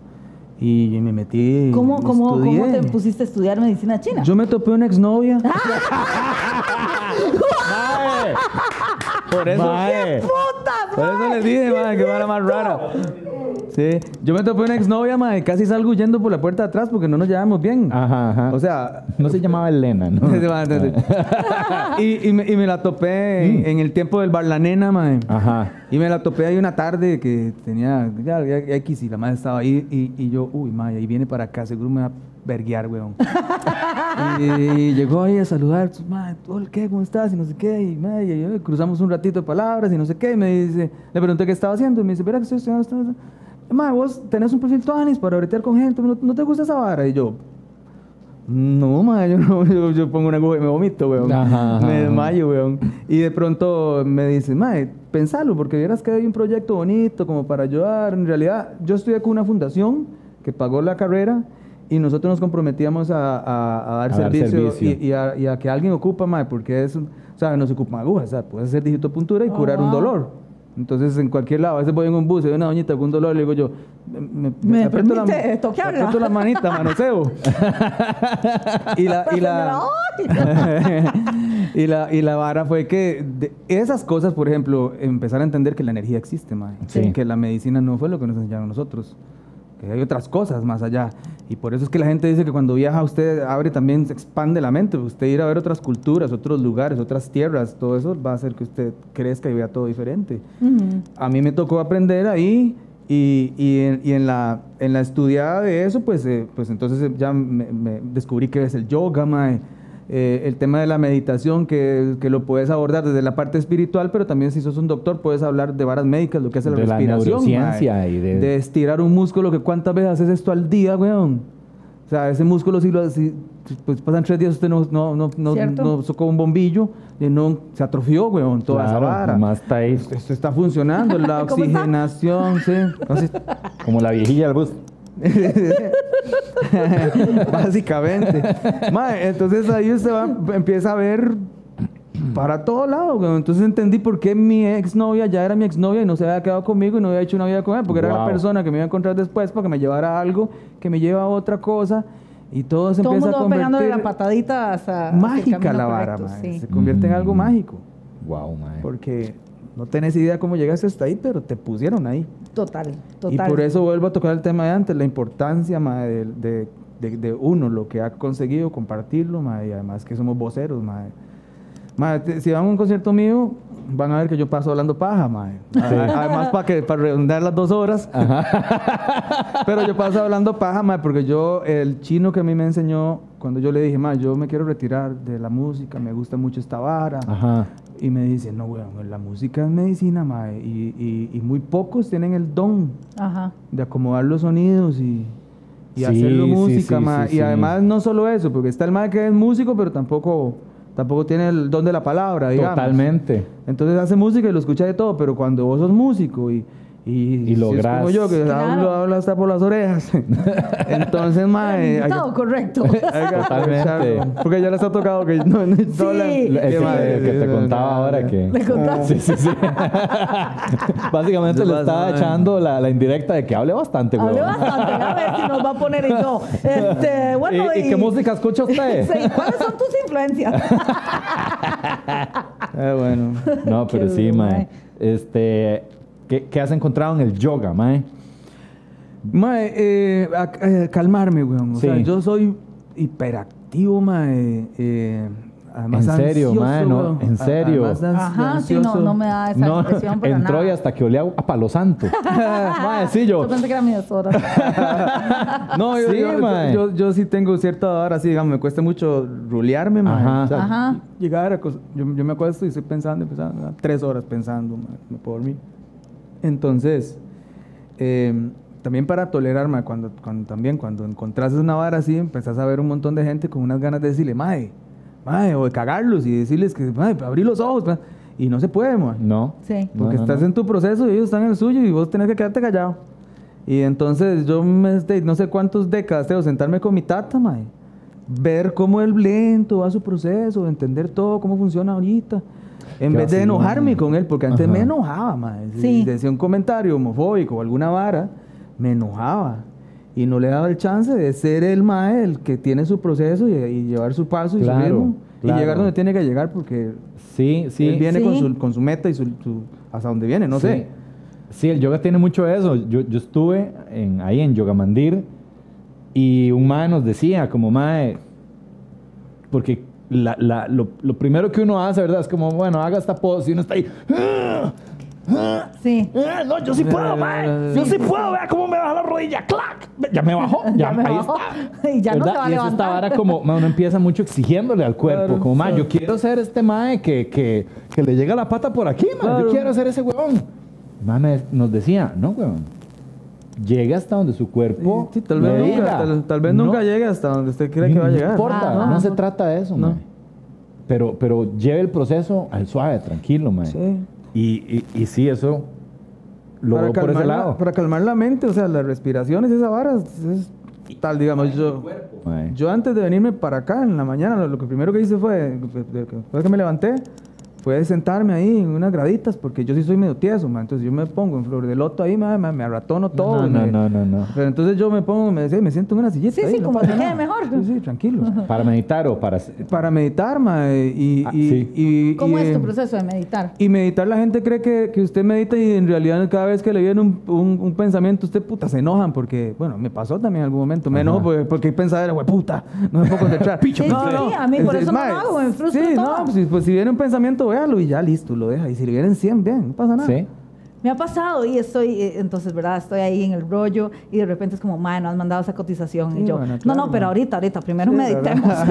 Y me metí. ¿Cómo, cómo. ¿Cómo te pusiste a estudiar medicina china? Yo me topé una exnovia. [LAUGHS] [LAUGHS] Mae. Por eso. Mae. ¡Puta! Por eso les dije, madre, que vara más rara. Sí, yo me topé una exnovia, madre, casi salgo huyendo por la puerta de atrás porque no nos llevamos bien. Ajá, ajá. O sea, no se llamaba Elena, ¿no? [LAUGHS] y, y me, y me la topé en, en el tiempo del bar La Nena, madre. Ajá. Y me la topé ahí una tarde que tenía, ya, ya- X, y la madre estaba ahí, y, y yo, uy, madre, ahí viene para acá, seguro me va a verguear, weón. y, llegó ahí a saludar, madre, ¿qué? ¿Cómo estás? Y no sé qué, y, madre, y yo, cruzamos un ratito de palabras, y no sé qué, y me dice, le pregunté qué estaba haciendo, y me dice, verá que estoy estudiando, estoy estudiando". Madre, vos tenés un perfil tuanis para bretear con gente, ¿no, no te gusta esa vara? Y yo, no, madre, yo, no, [LAUGHS] yo, yo pongo una aguja y me vomito, weón. Ajá, ajá, me desmayo, weón. Y de pronto me dice, madre, pensalo, porque vieras que hay un proyecto bonito como para ayudar. En realidad, yo estudié con una fundación que pagó la carrera y nosotros nos comprometíamos a, a- a dar A dar servicio, servicio. Y, y a, y a que alguien ocupa, madre, porque es, o sea, no se ocupa agujas, o sea, puedes hacer digitopuntura y Oh, curar un wow. dolor. Entonces, en cualquier lado, a veces voy en un bus y veo una doñita con un dolor, le digo yo, me, ¿Me aprieto la- me toquearla? aprieto la manita, manoseo. [LAUGHS] y la, y la, [LAUGHS] y la, y la vara fue que de esas cosas, por ejemplo, empezar a entender que la energía existe, mae. Sí. Que la medicina no fue lo que nos enseñaron nosotros. Que hay otras cosas más allá. Y por eso es que la gente dice que cuando viaja usted abre también, se expande la mente. Usted ir a ver otras culturas, otros lugares, otras tierras, todo eso va a hacer que usted crezca y vea todo diferente. Ujú. A mí me tocó aprender ahí y, y en, y en la, en la estudiada de eso, pues, eh, pues entonces eh, ya me, me descubrí que es el yoga, mae. Eh, el tema de la meditación, que, que lo puedes abordar desde la parte espiritual, pero también si sos un doctor puedes hablar de varas médicas, lo que hace la De la respiración. mae. y de- de estirar un músculo, que cuántas veces haces esto al día, weón. O sea, ese músculo si lo si, pues pasan tres días usted no, no, no, no, no socó un bombillo y no se atrofió, weón, toda esa Claro, vara. nomás está ahí Esto está funcionando, la [LAUGHS] oxigenación, sí. [LAUGHS] Entonces, como la viejilla del bus. [LAUGHS] básicamente. Mae, entonces ahí usted va- empieza a ver para todo lado. güey. Entonces entendí por qué mi exnovia ya era mi exnovia y no se había quedado conmigo y no había hecho una vida con él, porque era la Wow. persona que me iba a encontrar después para que me llevara algo que me lleva a otra cosa y todo se Todo empieza mundo a pegándole convertir la patadita hasta mágica camino la vara, correcto, mae. sí. se convierte en algo Mm. mágico, Wow, mae. porque no tenés idea cómo llegaste hasta ahí, pero te pusieron ahí. Total, total. Y por eso vuelvo a tocar el tema de antes, la importancia mae, de, de- de- de uno, lo que ha conseguido, compartirlo, mae, y además que somos voceros. te- si van a un concierto mío, van a ver que yo paso hablando paja, mae. A- Además, para que para redondear las dos horas. [LAUGHS] Pero yo paso hablando paja, mae, porque yo, el chino que a mí me enseñó, cuando yo le dije, mae, yo me quiero retirar de la música, me gusta mucho esta vara. Ajá. Y me dice, no, weón, la música es medicina, mae, y, y- y muy pocos tienen el don Ajá. de acomodar los sonidos y, y Sí, hacerlo música, sí, ma. sí, y sí. además no solo eso, porque está el mae que es músico, pero tampoco, tampoco tiene el don de la palabra, digamos. Totalmente. Entonces hace música y lo escucha de todo, pero cuando vos sos músico y, y, Y si lográs- como yo, que Claro. hablo, hasta por las orejas, [LAUGHS] entonces, mae, hay que- Todo correcto. hay que Totalmente. aprovecharlo, Porque ya les ha tocado que no, no, no la- Sí. El que, madre, el que te sí, contaba sí, ahora sí. que... Le contaba. Sí, sí, sí. [LAUGHS] Básicamente le estaba mae. echando la, la indirecta de que hable bastante, güey. Hable bastante, a ver si nos va a poner y yo. Este, [LAUGHS] bueno, ¿Y, y qué música escucha usted? Sí, ¿Cuáles son tus influencias? Eh, bueno. No, pero Qué sí, mae. Este, ¿qué, qué has encontrado en el yoga, mae? Mae, eh, a- eh, calmarme, weón. O Sí. sea, yo soy hiperactivo, mae. Eh, además En serio, ansioso, mae, no, en serio. además Ajá, sí, no, no me da esa No, impresión para entró nada. y hasta que olía a palo santo. [LAUGHS] mae, sí, yo. Yo pensé que era mi doctora. [LAUGHS] No, yo, Sí, yo, mae. yo, yo sí tengo cierta hora así, digamos, me cuesta mucho rulearme, mae. Ajá. O sea, Ajá. Llegar a yo, yo me acuesto y estoy pensando, pensando, ¿verdad? tres horas pensando, mae, me puedo dormir. Entonces, eh, también para tolerar, mae, cuando, cuando, también cuando encontrás una vara así, empezás a ver un montón de gente con unas ganas de decirle, mae, mae, o de cagarlos y decirles que, mae, abrí los ojos, mae. Y no se puede, mae. No. Sí. Porque No, no, estás no. en tu proceso y ellos están en el suyo y vos tenés que quedarte callado. Y entonces yo me, no sé cuántos décadas tengo sentarme con mi tata, mae. Ver cómo él lento va su proceso, entender todo, cómo funciona ahorita. En vez de enojarme con él, porque antes Ajá. me enojaba, mae. Si Sí. decía un comentario homofóbico o alguna vara, me enojaba. Y no le daba el chance de ser el mae el que tiene su proceso y, y llevar su paso y Claro, su ritmo. claro. Y llegar donde tiene que llegar porque Sí, sí. él viene con, su, con su meta y su, su- hasta donde viene, no sí. sé. Sí, el yoga tiene mucho de eso. Yo, yo estuve en, ahí en Yogamandir y un mae nos decía, como mae, porque la- la- lo, lo primero que uno hace, ¿verdad? Es como, bueno, haga esta pose y uno está ahí. "Ah, ah, Sí. ah, no, yo sí puedo, [LAUGHS] mae. Yo sí puedo, vea cómo me baja la rodilla. ¡Clac! Ya me bajó. [LAUGHS] Ya, Ya me ahí bajó. está. [LAUGHS] Y ya no ¿Verdad? se va a Y eso levantar. ahora como, mae, uno empieza mucho exigiéndole al cuerpo. Claro, como, mae, sí. yo quiero ser este mae que, que, que le llega la pata por aquí, mae. Yo quiero ser ese huevón. Mae me- nos decía, no, huevón. Llegue hasta donde su cuerpo. Sí, tal vez, le nunca, tal, tal vez No- nunca llegue hasta donde usted cree que va a llegar. No importa, Ah, no, no. se trata de eso, No. Pero, pero lleve el proceso al suave, tranquilo, mae. Sí. Y, y, y sí, eso lo para veo por ese calmar la- lado. para calmar la mente, o sea, las respiraciones esa vara es, tal, digamos, yo, yo antes de venirme para acá en la mañana, lo, lo que primero que hice fue, después que me levanté, fue sentarme ahí en unas graditas, porque yo sí soy medio tieso, man, entonces yo me pongo en flor de loto ahí, man, me, me arratono todo. No, no, me- no, no, no. Pero entonces yo me pongo, me, me siento en una sillita Sí, ahí, sí, no como te quede mejor. Sí, sí, tranquilo. [LAUGHS] Para meditar o para... para meditar, ma, y, Ah, y- sí. y- ¿Cómo y, es tu proceso de meditar? Y meditar, la gente cree que, que usted medita y en realidad cada vez que le viene un, un- un pensamiento, usted puta se enojan porque, bueno, me pasó también en algún momento, me Ajá. enojo porque, porque hay pensadera, güey, puta, no me puedo concentrar. [LAUGHS] Sí, sí, a mí por eso no lo hago, me frustro Sí, todo. no, pues, pues si viene un pensamiento, véalo y ya listo, lo deja. Y si le vienen 100, bien, no pasa nada. Sí. Me ha pasado y estoy, eh, entonces, ¿verdad? Estoy ahí en el rollo y de repente es como, madre, no has mandado esa cotización. Sí, y yo, bueno, no, claro, no, pero ahorita, ahorita, primero Sí, meditemos. Ma,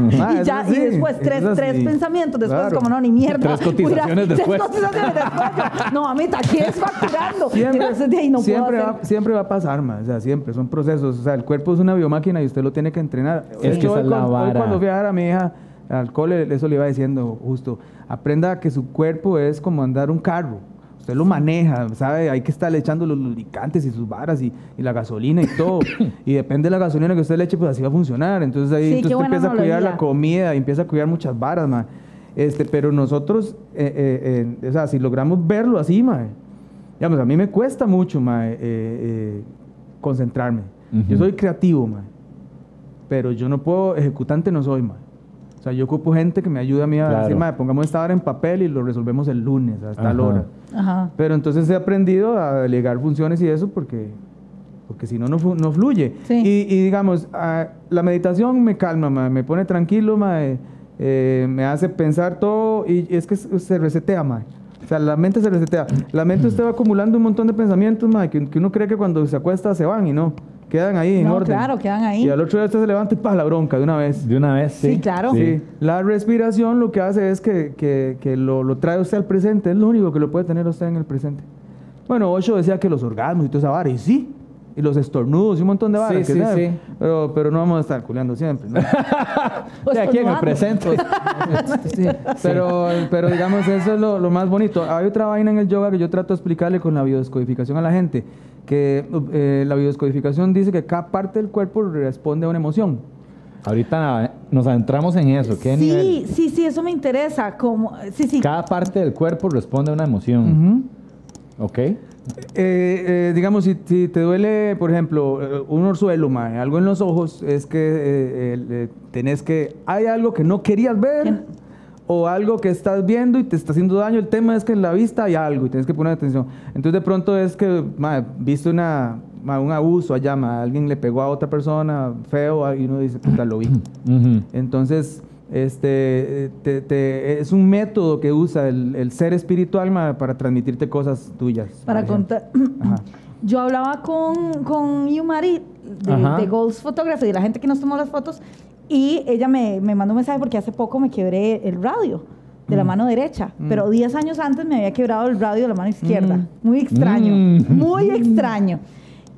[LAUGHS] y eso ya, sí, y después tres, tres pensamientos, después Claro. como no, ni mierda. Tres cotizaciones Mira, después. Tres cotizaciones después. no, mamita, aquí es facturando. Siempre, Entonces, de ahí no siempre, puedo va, siempre va a pasar, ma, o sea, siempre, son procesos. O sea, el cuerpo es una biomáquina y usted lo tiene que entrenar. Es que hoy, es la cuando, hoy vara. cuando fui a dejar a mi hija al cole, eso le iba diciendo justo, aprenda que su cuerpo es como andar un carro. Usted lo maneja, ¿sabe? Hay que estarle echando los lubricantes y sus varas y, y la gasolina y todo. [COUGHS] y depende de la gasolina que usted le eche, pues así va a funcionar. Entonces ahí Sí, entonces usted empieza a cuidar la comida y empieza a cuidar muchas varas, man. Este, pero nosotros, eh, eh, eh, o sea, si logramos verlo así, man, digamos, a mí me cuesta mucho, ma, eh, concentrarme. Yo soy creativo, ma, pero yo no puedo, ejecutante no soy, ma. O sea, yo ocupo gente que me ayude a mí a Claro. decir, ma, pongamos esta hora en papel y lo resolvemos el lunes a tal Ajá. hora. Ajá. Pero entonces he aprendido a delegar funciones y eso porque, porque si no, no, no fluye. Sí. Y, y digamos, ah, la meditación me calma, ma, me pone tranquilo, ma, eh, me hace pensar todo y, es que se se resetea, ma. O sea, la mente se resetea. La mente usted va acumulando un montón de pensamientos, ma, que, que uno cree que cuando se acuesta se van y no. Quedan ahí en No, orden. claro, quedan ahí. Y al otro día usted se levanta y pa, la bronca de una vez. De una vez, sí. Sí, claro. Sí. La respiración lo que hace es que, que- que lo, lo trae usted al presente. Es lo único que lo puede tener usted en el presente. Bueno, Osho decía que los orgasmos y toda esa vara, y sí. Y los estornudos y un montón de varas. Sí, que sí, sea, sí. Pero, pero no vamos a estar culeando siempre. ¿no? [LAUGHS] [LAUGHS] De aquí en el estornudando. presente. Sí, Pero, pero digamos, eso es lo, lo más bonito. Hay otra vaina en el yoga que yo trato de explicarle con la biodescodificación a la gente. Que eh, la biodescodificación dice que cada parte del cuerpo responde a una emoción. Ahorita nos adentramos en eso. ¿Qué Sí, nivel? sí, sí, eso me interesa. Como, sí, sí. Cada parte del cuerpo responde a una emoción. Ujú. ¿Ok? Eh, eh, digamos, si, si te duele, por ejemplo, eh, un orzuelo, mae, algo en los ojos, es que eh, eh, tenés que. Hay algo que no querías ver Que- o algo que estás viendo y te está haciendo daño. El tema es que en la vista hay algo y tienes que poner atención. Entonces, de pronto es que, mae, viste una, mae, un abuso allá, mae, alguien le pegó a otra persona feo y uno dice, puta, lo vi. Ujú. Entonces, este, te- te- es un método que usa el, el ser espiritual ma, para transmitirte cosas tuyas. Para contar. [CLEARS THROAT] Yo hablaba con, con Yumari de, de Goals Photography, de la gente que nos tomó las fotos, y ella me, me mandó un mensaje porque hace poco me quebré el radio de la Mm. mano derecha, Mm. pero 10 años antes me había quebrado el radio de la mano izquierda. Mm. Muy extraño, Mm. muy extraño. [LAUGHS]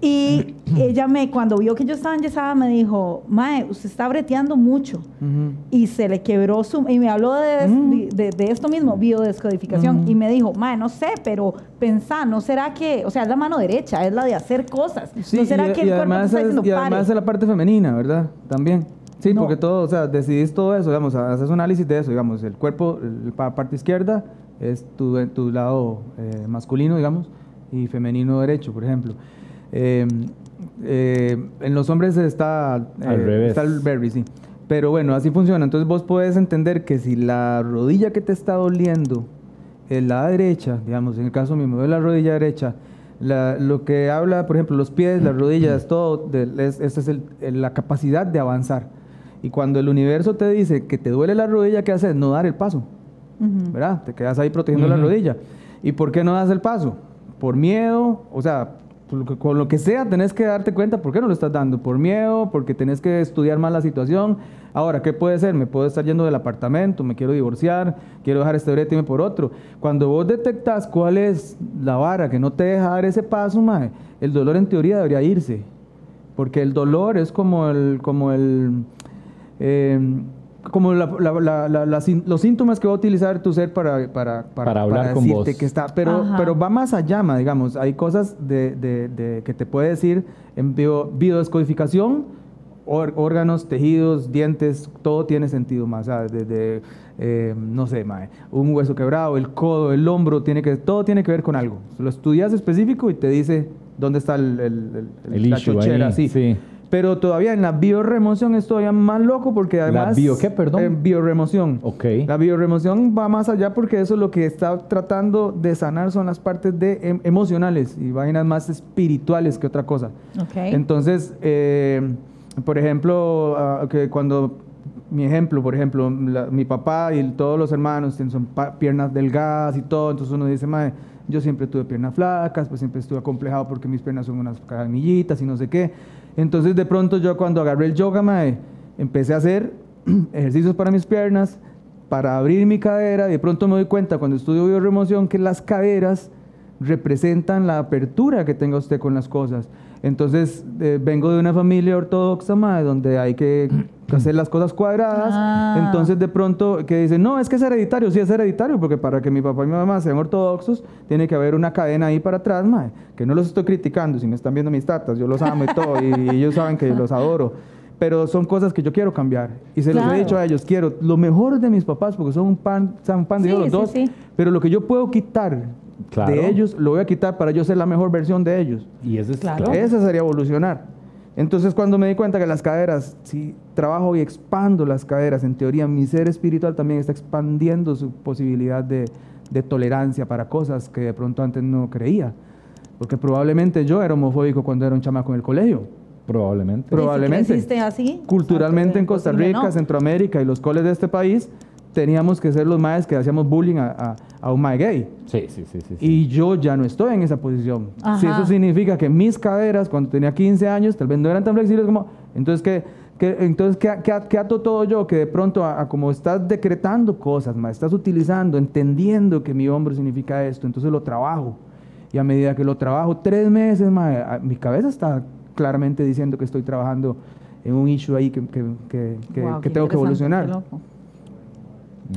Y ella me, cuando vio que yo estaba enyesada, me dijo, Mae, usted está breteando mucho. Y se le quebró su... Y me habló de, Mm. de, de esto mismo, biodescodificación. Mm. Y me dijo, Mae, no sé, pero pensá, ¿no será que... O sea, es la mano derecha, es la de hacer cosas. Sí, ¿No será y, que el y cuerpo además, está es, diciendo, y además pare? es la parte femenina, ¿verdad? También. Sí, No. porque todo, o sea, decidís todo eso, digamos, haces un análisis de eso, digamos, el cuerpo, la parte izquierda es tu, tu lado eh, masculino, digamos, y femenino derecho, por ejemplo. Eh, eh, en los hombres está, eh, Al revés. está el berry, sí. Pero bueno, así funciona. Entonces vos puedes entender que si la rodilla que te está doliendo es la derecha, digamos, en el caso mismo de la rodilla derecha, la- lo que habla, por ejemplo, los pies, las rodillas, todo, de- es, esa es el- el- la capacidad de avanzar. Y cuando el universo te dice que te duele la rodilla, ¿qué haces? No dar el paso. Ujú. ¿verdad? Te quedas ahí protegiendo la rodilla. ¿Y por qué no das el paso? Por miedo, o sea, con lo que sea tenés que darte cuenta por qué no lo estás dando. Por miedo, porque tenés que estudiar más la situación. Ahora, ¿qué puede ser? Me puedo estar yendo del apartamento, me quiero divorciar, quiero dejar este brete y por otro. Cuando vos detectas cuál es la vara que no te deja dar ese paso, mae, el dolor en teoría debería irse. Porque el dolor es como el, como el, eh, como la- la- la- la- la sin- los síntomas que va a utilizar tu ser para, para, Para hablar con decirte vos. que está, pero, Ajá. pero va más allá, digamos, hay cosas de, de- de- que te puede decir en bio- biodescodificación, or- órganos, tejidos, dientes, todo tiene sentido más, o sea, desde, eh, no sé, un hueso quebrado, el codo, el hombro, tiene que, todo tiene que ver con algo. Lo estudias específico y te dice dónde está el, el, el- El la issue ahí, chochera, sí. sí. Pero todavía en la bioremoción es todavía más loco porque además... bio qué, perdón? Eh, bioremoción. Ok. La bioremoción va más allá porque eso lo que está tratando de sanar son las partes de em- emocionales y vainas más espirituales que otra cosa. Ok. Entonces, eh, por ejemplo, ah, que cuando mi ejemplo, por ejemplo, la- mi papá y todos los hermanos tienen son pa- piernas delgadas y todo, entonces uno dice, mae, yo siempre tuve piernas flacas, pues siempre estuve acomplejado porque mis piernas son unas caramillitas y no sé qué. Entonces, de pronto yo cuando agarré el yoga, mae, empecé a hacer [CLEARS THROAT] ejercicios para mis piernas, para abrir mi cadera, de pronto me doy cuenta cuando estudio bioremoción que las caderas representan la apertura que tenga usted con las cosas. Entonces, eh, vengo de una familia ortodoxa, mae, donde hay que [CLEARS THROAT] hacer las cosas cuadradas. Ah. Entonces, de pronto, que dicen, no, es que es hereditario. Sí, es hereditario, porque para que mi papá y mi mamá sean ortodoxos, tiene que haber una cadena ahí para atrás, mae, que no los estoy criticando. Si me están viendo mis tatas, yo los amo y todo, y [LAUGHS] ellos saben que los adoro. Pero son cosas que yo quiero cambiar. Y se los Claro. he dicho a ellos, quiero lo mejor de mis papás, porque son un pan, son un pan de Sí, Dios los sí, dos. sí. Pero lo que yo puedo quitar Claro. de ellos, lo voy a quitar para yo ser la mejor versión de ellos. Y eso es Claro. Esa sería evolucionar. Entonces, cuando me di cuenta que las caderas, si trabajo y expando las caderas, en teoría mi ser espiritual también está expandiendo su posibilidad de, de tolerancia para cosas que de pronto antes no creía. Porque probablemente yo era homofóbico cuando era un chamaco en el colegio. Probablemente. Probablemente. si así, Culturalmente o sea, en Costa Rica, no. Centroamérica y los coles de este país, teníamos que ser los maes que hacíamos bullying a, a- a un mae gay. Sí, sí, sí, sí. sí. Y yo ya no estoy en esa posición. Ajá. Si eso significa que mis caderas, cuando tenía 15 años, tal vez no eran tan flexibles como... Entonces, ¿qué, qué- entonces, ¿qué, qué, qué ato todo yo? Que de pronto, a, a como estás decretando cosas, ma, estás utilizando, entendiendo que mi hombro significa esto, entonces lo trabajo. Y a medida que lo trabajo, tres meses, ma, a- mi cabeza está claramente diciendo que estoy trabajando en un issue ahí que, que, que- que- Wow, que tengo que evolucionar. qué loco.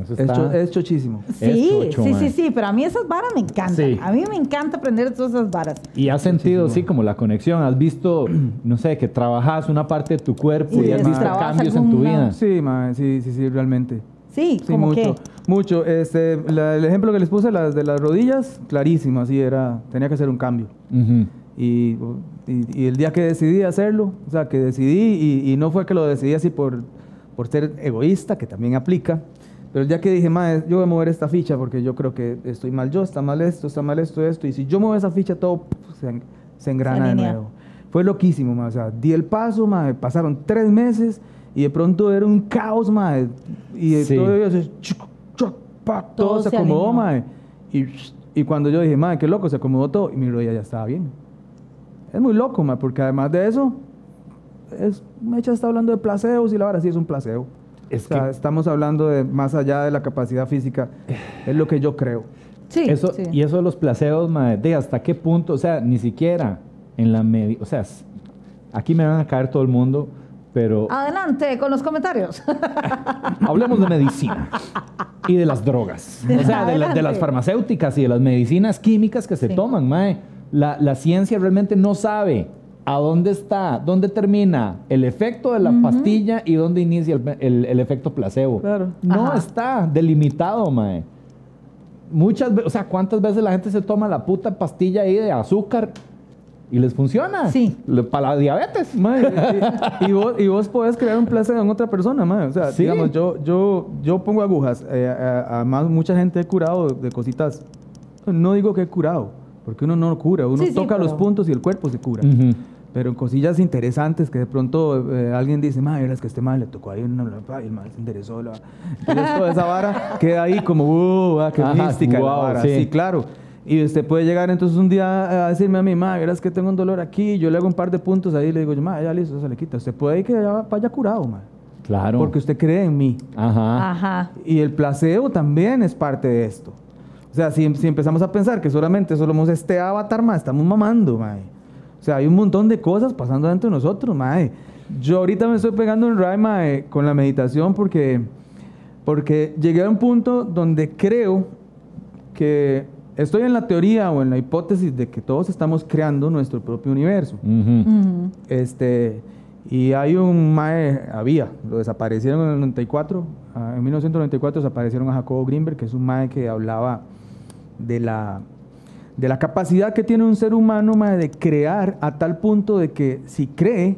Eso Es, está- cho- es chochísimo. Sí, chocho, sí, sí, sí, pero a mí esas varas me encantan. Sí. A mí me encanta aprender todas esas varas. Y has sentido, sí, como la conexión. Has visto, [CLEARS THROAT] no sé, que trabajas una parte de tu cuerpo Y y, has visto cambios en tu vida. Sí, sí, sí, sí, realmente. Sí, Sí, mucho. que. Mucho. Este, la- el ejemplo que les puse, las de las rodillas, clarísimo, así era, tenía que hacer un cambio. Ujú. Y, y- y el día que decidí hacerlo, o sea, que decidí, y, y no fue que lo decidí así por, por ser egoísta, que también aplica, pero el día que dije, madre, yo voy a mover esta ficha porque yo creo que estoy mal yo, está mal esto, está mal esto, esto, y si yo muevo esa ficha, todo se, en- se engrana de alinea. nuevo. Fue loquísimo, ma, o sea, di el paso, ma, pasaron tres meses y de pronto era un caos, ma, y de Sí. todo, eso, chuc, chuc, pa, todo, Todo se se acomodó, alineó. ma, y, y cuando yo dije, madre, qué loco, se acomodó todo y mi rodilla ya estaba bien. Es muy loco, ma, porque además de eso, es, Mecha está hablando de placeos y la verdad sí es un placebo. Es o sea, que- estamos hablando de más allá de la capacidad física, es lo que yo creo. Sí, Eso, sí. Y eso de los placeos, mae, de hasta qué punto, o sea, ni siquiera en la medi o sea, aquí me van a caer todo el mundo, pero Adelante con los comentarios. [LAUGHS] hablemos de medicina y de las drogas. O sea, de, la- de las farmacéuticas y de las medicinas químicas que se Sí. toman, mae. La, la ciencia realmente no sabe a dónde está, dónde termina el efecto de la pastilla y dónde inicia el, el- el efecto placebo. Claro. No Ajá. está delimitado, mae. Muchas veces, o sea, ¿cuántas veces la gente se toma la puta pastilla ahí de azúcar y les funciona? Sí. Le- Para la diabetes. Mae, [LAUGHS] y, y vos, y vos podés crear un placer en otra persona, mae. O sea, Sí. digamos, yo, yo, yo pongo agujas. eh, a- Además, mucha gente he curado de cositas. No digo que he curado, porque uno no cura. Uno Sí, sí, toca los pero- puntos y el cuerpo se cura. Ujú. Pero en cosillas interesantes que de pronto eh, alguien dice, madre, es que este mal le tocó ahí una y el mal se interesó. La... Entonces toda esa vara [LAUGHS] queda ahí como, uh, ah, qué Ajá, mística la guau, vara. sí. Sí. claro. Y usted puede llegar entonces un día a decirme a mi madre, es que tengo un dolor aquí, yo le hago un par de puntos ahí y le digo, madre, ya listo, se le quita. Usted puede ir que ya vaya curado, madre. Claro. Porque usted cree en mí. Ajá. Ajá. Y el placebo también es parte de esto. O sea, si, si empezamos a pensar que solamente somos este avatar, más estamos mamando, mae. O sea, hay un montón de cosas pasando dentro de nosotros, mae. Yo ahorita me estoy pegando en ray, mae, con la meditación porque, porque llegué a un punto donde creo que estoy en la teoría o en la hipótesis de que todos estamos creando nuestro propio universo. Ujú. Ujú. Este, y hay un mae, había, lo desaparecieron en el 94, ah, en 1994 desaparecieron a Jacobo Greenberg, que es un mae que hablaba de la, de la capacidad que tiene un ser humano mae, de crear a tal punto de que si cree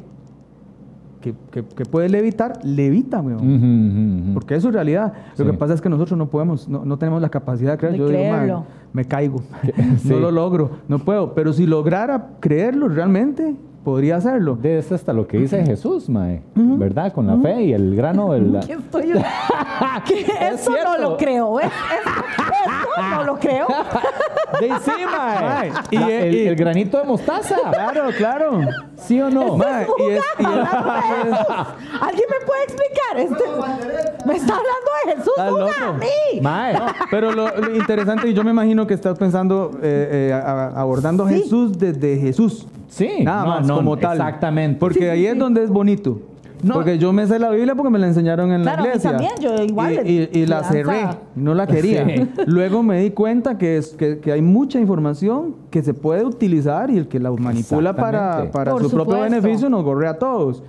que, que- que puede levitar, levita, weón. Porque eso es realidad. Lo que pasa es que nosotros no podemos, no, no tenemos la capacidad de creer. De Yo digo, "Man, creerlo. me caigo. [LAUGHS] Sí. [LAUGHS] No lo logro, no puedo. Pero si lograra creerlo realmente, podría hacerlo. De eso hasta lo que dice Jesús, mae. ¿Verdad? Con la fe y el grano del... [LAUGHS] ¿Qué estoy yo? [LAUGHS] ¿Qué? Es Eso no lo creo. ¿eh? Eso, eso no lo creo. De sí, mae. Mae, y- La- el, y- el granito de mostaza. Claro, claro. ¿Sí o no? Mae, y es- y es- ¿Alguien me puede explicar? Este, me está hablando de Jesús loco. a mí. Mae. Pero lo, lo interesante, y yo me imagino que estás pensando, eh, eh, abordando a Sí. Jesús desde Jesús. Sí. Nada no, más, no, como tal. Exactamente. Porque Sí, sí, ahí es donde es bonito. No. Porque yo me sé la Biblia porque me la enseñaron en Claro, la iglesia. también, yo igual Y, le- y- y la cerré, no la quería. Sí. Luego me di cuenta que, es, que, que hay mucha información que se puede utilizar y el que la manipula para, para Por su propio beneficio nos gorre a todos.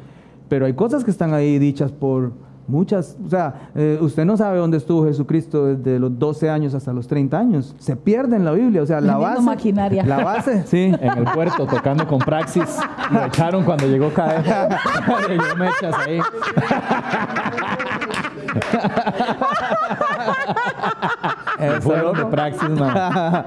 Pero hay cosas que están ahí dichas por muchas. O sea, eh, usted no sabe dónde estuvo Jesucristo desde los 12 años hasta los 30 años. Se pierde en la Biblia. O sea, la base. maquinaria. La base, [LAUGHS] sí. En el [LAUGHS] puerto tocando con Praxis. Lo echaron cuando llegó KF. Llegó [LAUGHS] Mechas ahí. Fueron de Praxis, mae.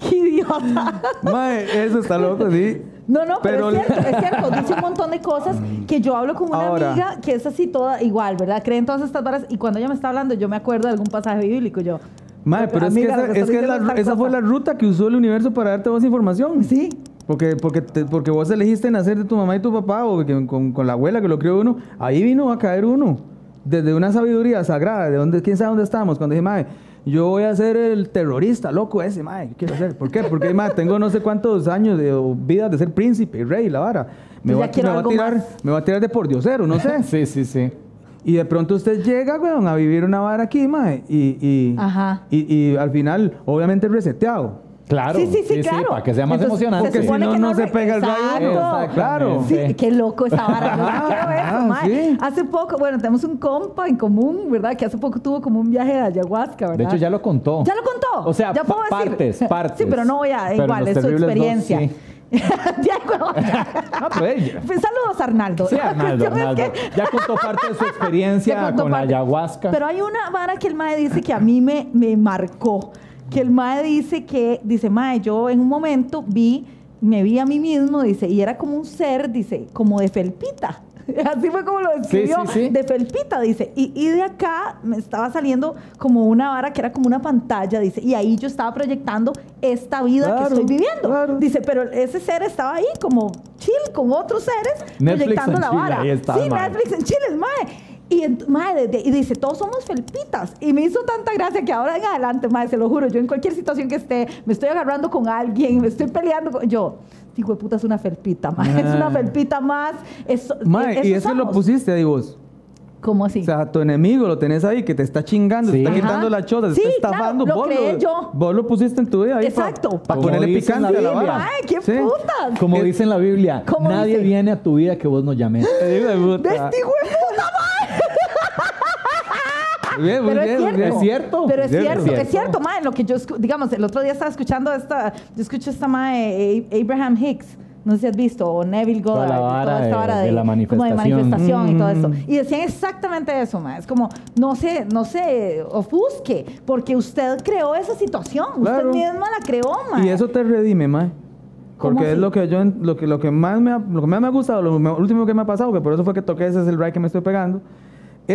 Qué idiota. Mae, eso está loco, sí. No, no, pero, Pero- es cierto, es cierto. Dice un montón de cosas que yo hablo con una Ahora. amiga que es así toda igual, ¿verdad? Creen todas estas varas y cuando ella me está hablando yo me acuerdo de algún pasaje bíblico. Yo, Mae, pero es que, amiga, esa, que es que la- esa fue la ruta que usó el universo para darte vos información. Sí. Porque, porque, te- porque vos elegiste nacer de tu mamá y tu papá o que con, con la abuela que lo crió uno. Ahí vino a caer uno. Desde una sabiduría sagrada. De dónde, ¿Quién sabe dónde estamos? Cuando dije, mae, yo voy a ser el terrorista, loco ese, mae. ¿Qué quiero ser? ¿Por qué? Porque, mae, tengo no sé cuántos años de o vidas de ser príncipe, rey, la vara. Me Yo va, me va a tirar, más. me va a tirar de por diosero, no sé. [LAUGHS] Sí, sí, sí. Y de pronto usted llega, weón, a vivir una vara aquí, mae, y, y, Ajá. y, y al final, obviamente, reseteado. Claro. Sí, sí, sí, claro. para que sea más Entonces, emocionante. Porque se si supone no, que no no se pega el rayo. Exacto. Claro. Sí, Sí. qué loco esa vara. Yo sí Ah, quiero eso, ah, mae. sí. Hace poco, bueno, tenemos un compa en común, ¿verdad? Que hace poco tuvo como un viaje de ayahuasca, ¿verdad? De hecho, ya lo contó. ¿Ya lo contó? O sea, ya puedo pa- decir. partes, partes. [LAUGHS] Sí, pero no voy a, Pero igual, es su dos, experiencia. sí. [LAUGHS] Ah, pues. Pues, Saludos, Arnaldo. Sí, Arnaldo, [LAUGHS] es que- Ya contó parte de su experiencia con la parte. ayahuasca. Pero hay una vara que el mae dice que a mí me, me marcó. Que el mae dice que, dice, mae, yo en un momento vi, me vi a mí mismo, dice, y era como un ser, dice, como de felpita. [LAUGHS] Así fue como lo describió, sí, sí. de felpita, dice. Y, y de acá me estaba saliendo como una vara que era como una pantalla, dice, y ahí yo estaba proyectando esta vida Claro, que estoy viviendo. claro. Dice, pero ese ser estaba ahí como chill con otros seres Netflix proyectando la Chile, vara. ahí está, sí. Netflix en Chile, mae. Y, de- y dice, todos somos felpitas. Y me hizo tanta gracia que ahora en adelante, mae, se lo juro, yo en cualquier situación que esté, me estoy agarrando con alguien, me estoy peleando con... Yo, hijo de puta, es una felpita, mae, es una Ah. felpita más. Eso, Mae, eso y es que lo somos. pusiste ahí vos. ¿Cómo así? O sea, tu enemigo lo tenés ahí que te está chingando, Sí. te está Ajá. quitando la chota, te Sí, está claro, estafando. lo vos, creé yo. vos lo pusiste en tu vida ahí Exacto. para Como ponerle dice en la picante a la Biblia. vara. Ay, qué Sí. putas. Como Es- dice en la Biblia, ¿Cómo nadie dice? viene a tu vida que vos no llames. Hijo de puta. De este hijo de puta, mae. Muy bien, Pero bien, es cierto. Es cierto. Pero es cierto, cierto. es cierto, mae. Lo que yo, digamos, el otro día estaba escuchando esta, yo escuché esta mae, A- Abraham Hicks. No sé si has visto, o Neville Toda Goddard, la y vara toda esta de- vara de la como de manifestación. manifestación y todo esto. Mm. Y decían exactamente eso, mae. Es como, no se, no se ofusque, porque usted creó esa situación. Claro. Usted misma la creó, mae. Y eso te redime. ¿Cómo Porque es así? lo que yo lo que, lo que más me ha, lo que más me ha gustado, lo me- último que me ha pasado, que por eso fue que toqué ese es el ride que me estoy pegando,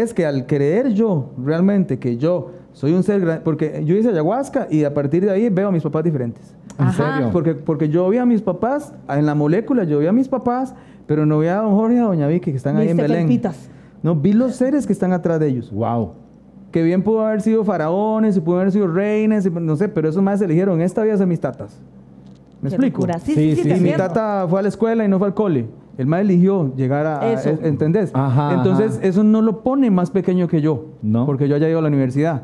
es que al creer yo realmente que yo soy un ser grande, porque yo hice ayahuasca y a partir de ahí veo a mis papás diferentes. ¿En Ajá. serio? Porque, porque yo vi a mis papás en la molécula, yo vi a mis papás, pero no vi a don Jorge y a doña Vicky que están ahí en Belén. felpitas. No, vi los seres que están atrás de ellos. Wow. Que bien pudo haber sido faraones, y pudo haber sido reinas, y no sé, pero esos más eligieron esta vida ser mis tatas. ¿Me Qué explico? Sí, Sí, sí, sí, mi tata fue a la escuela y no fue al cole. El más eligió llegar a... Eso. es- ¿Entendés? Ajá, Entonces, ajá. eso no lo pone más pequeño que yo. No. Porque yo ya ido a la universidad.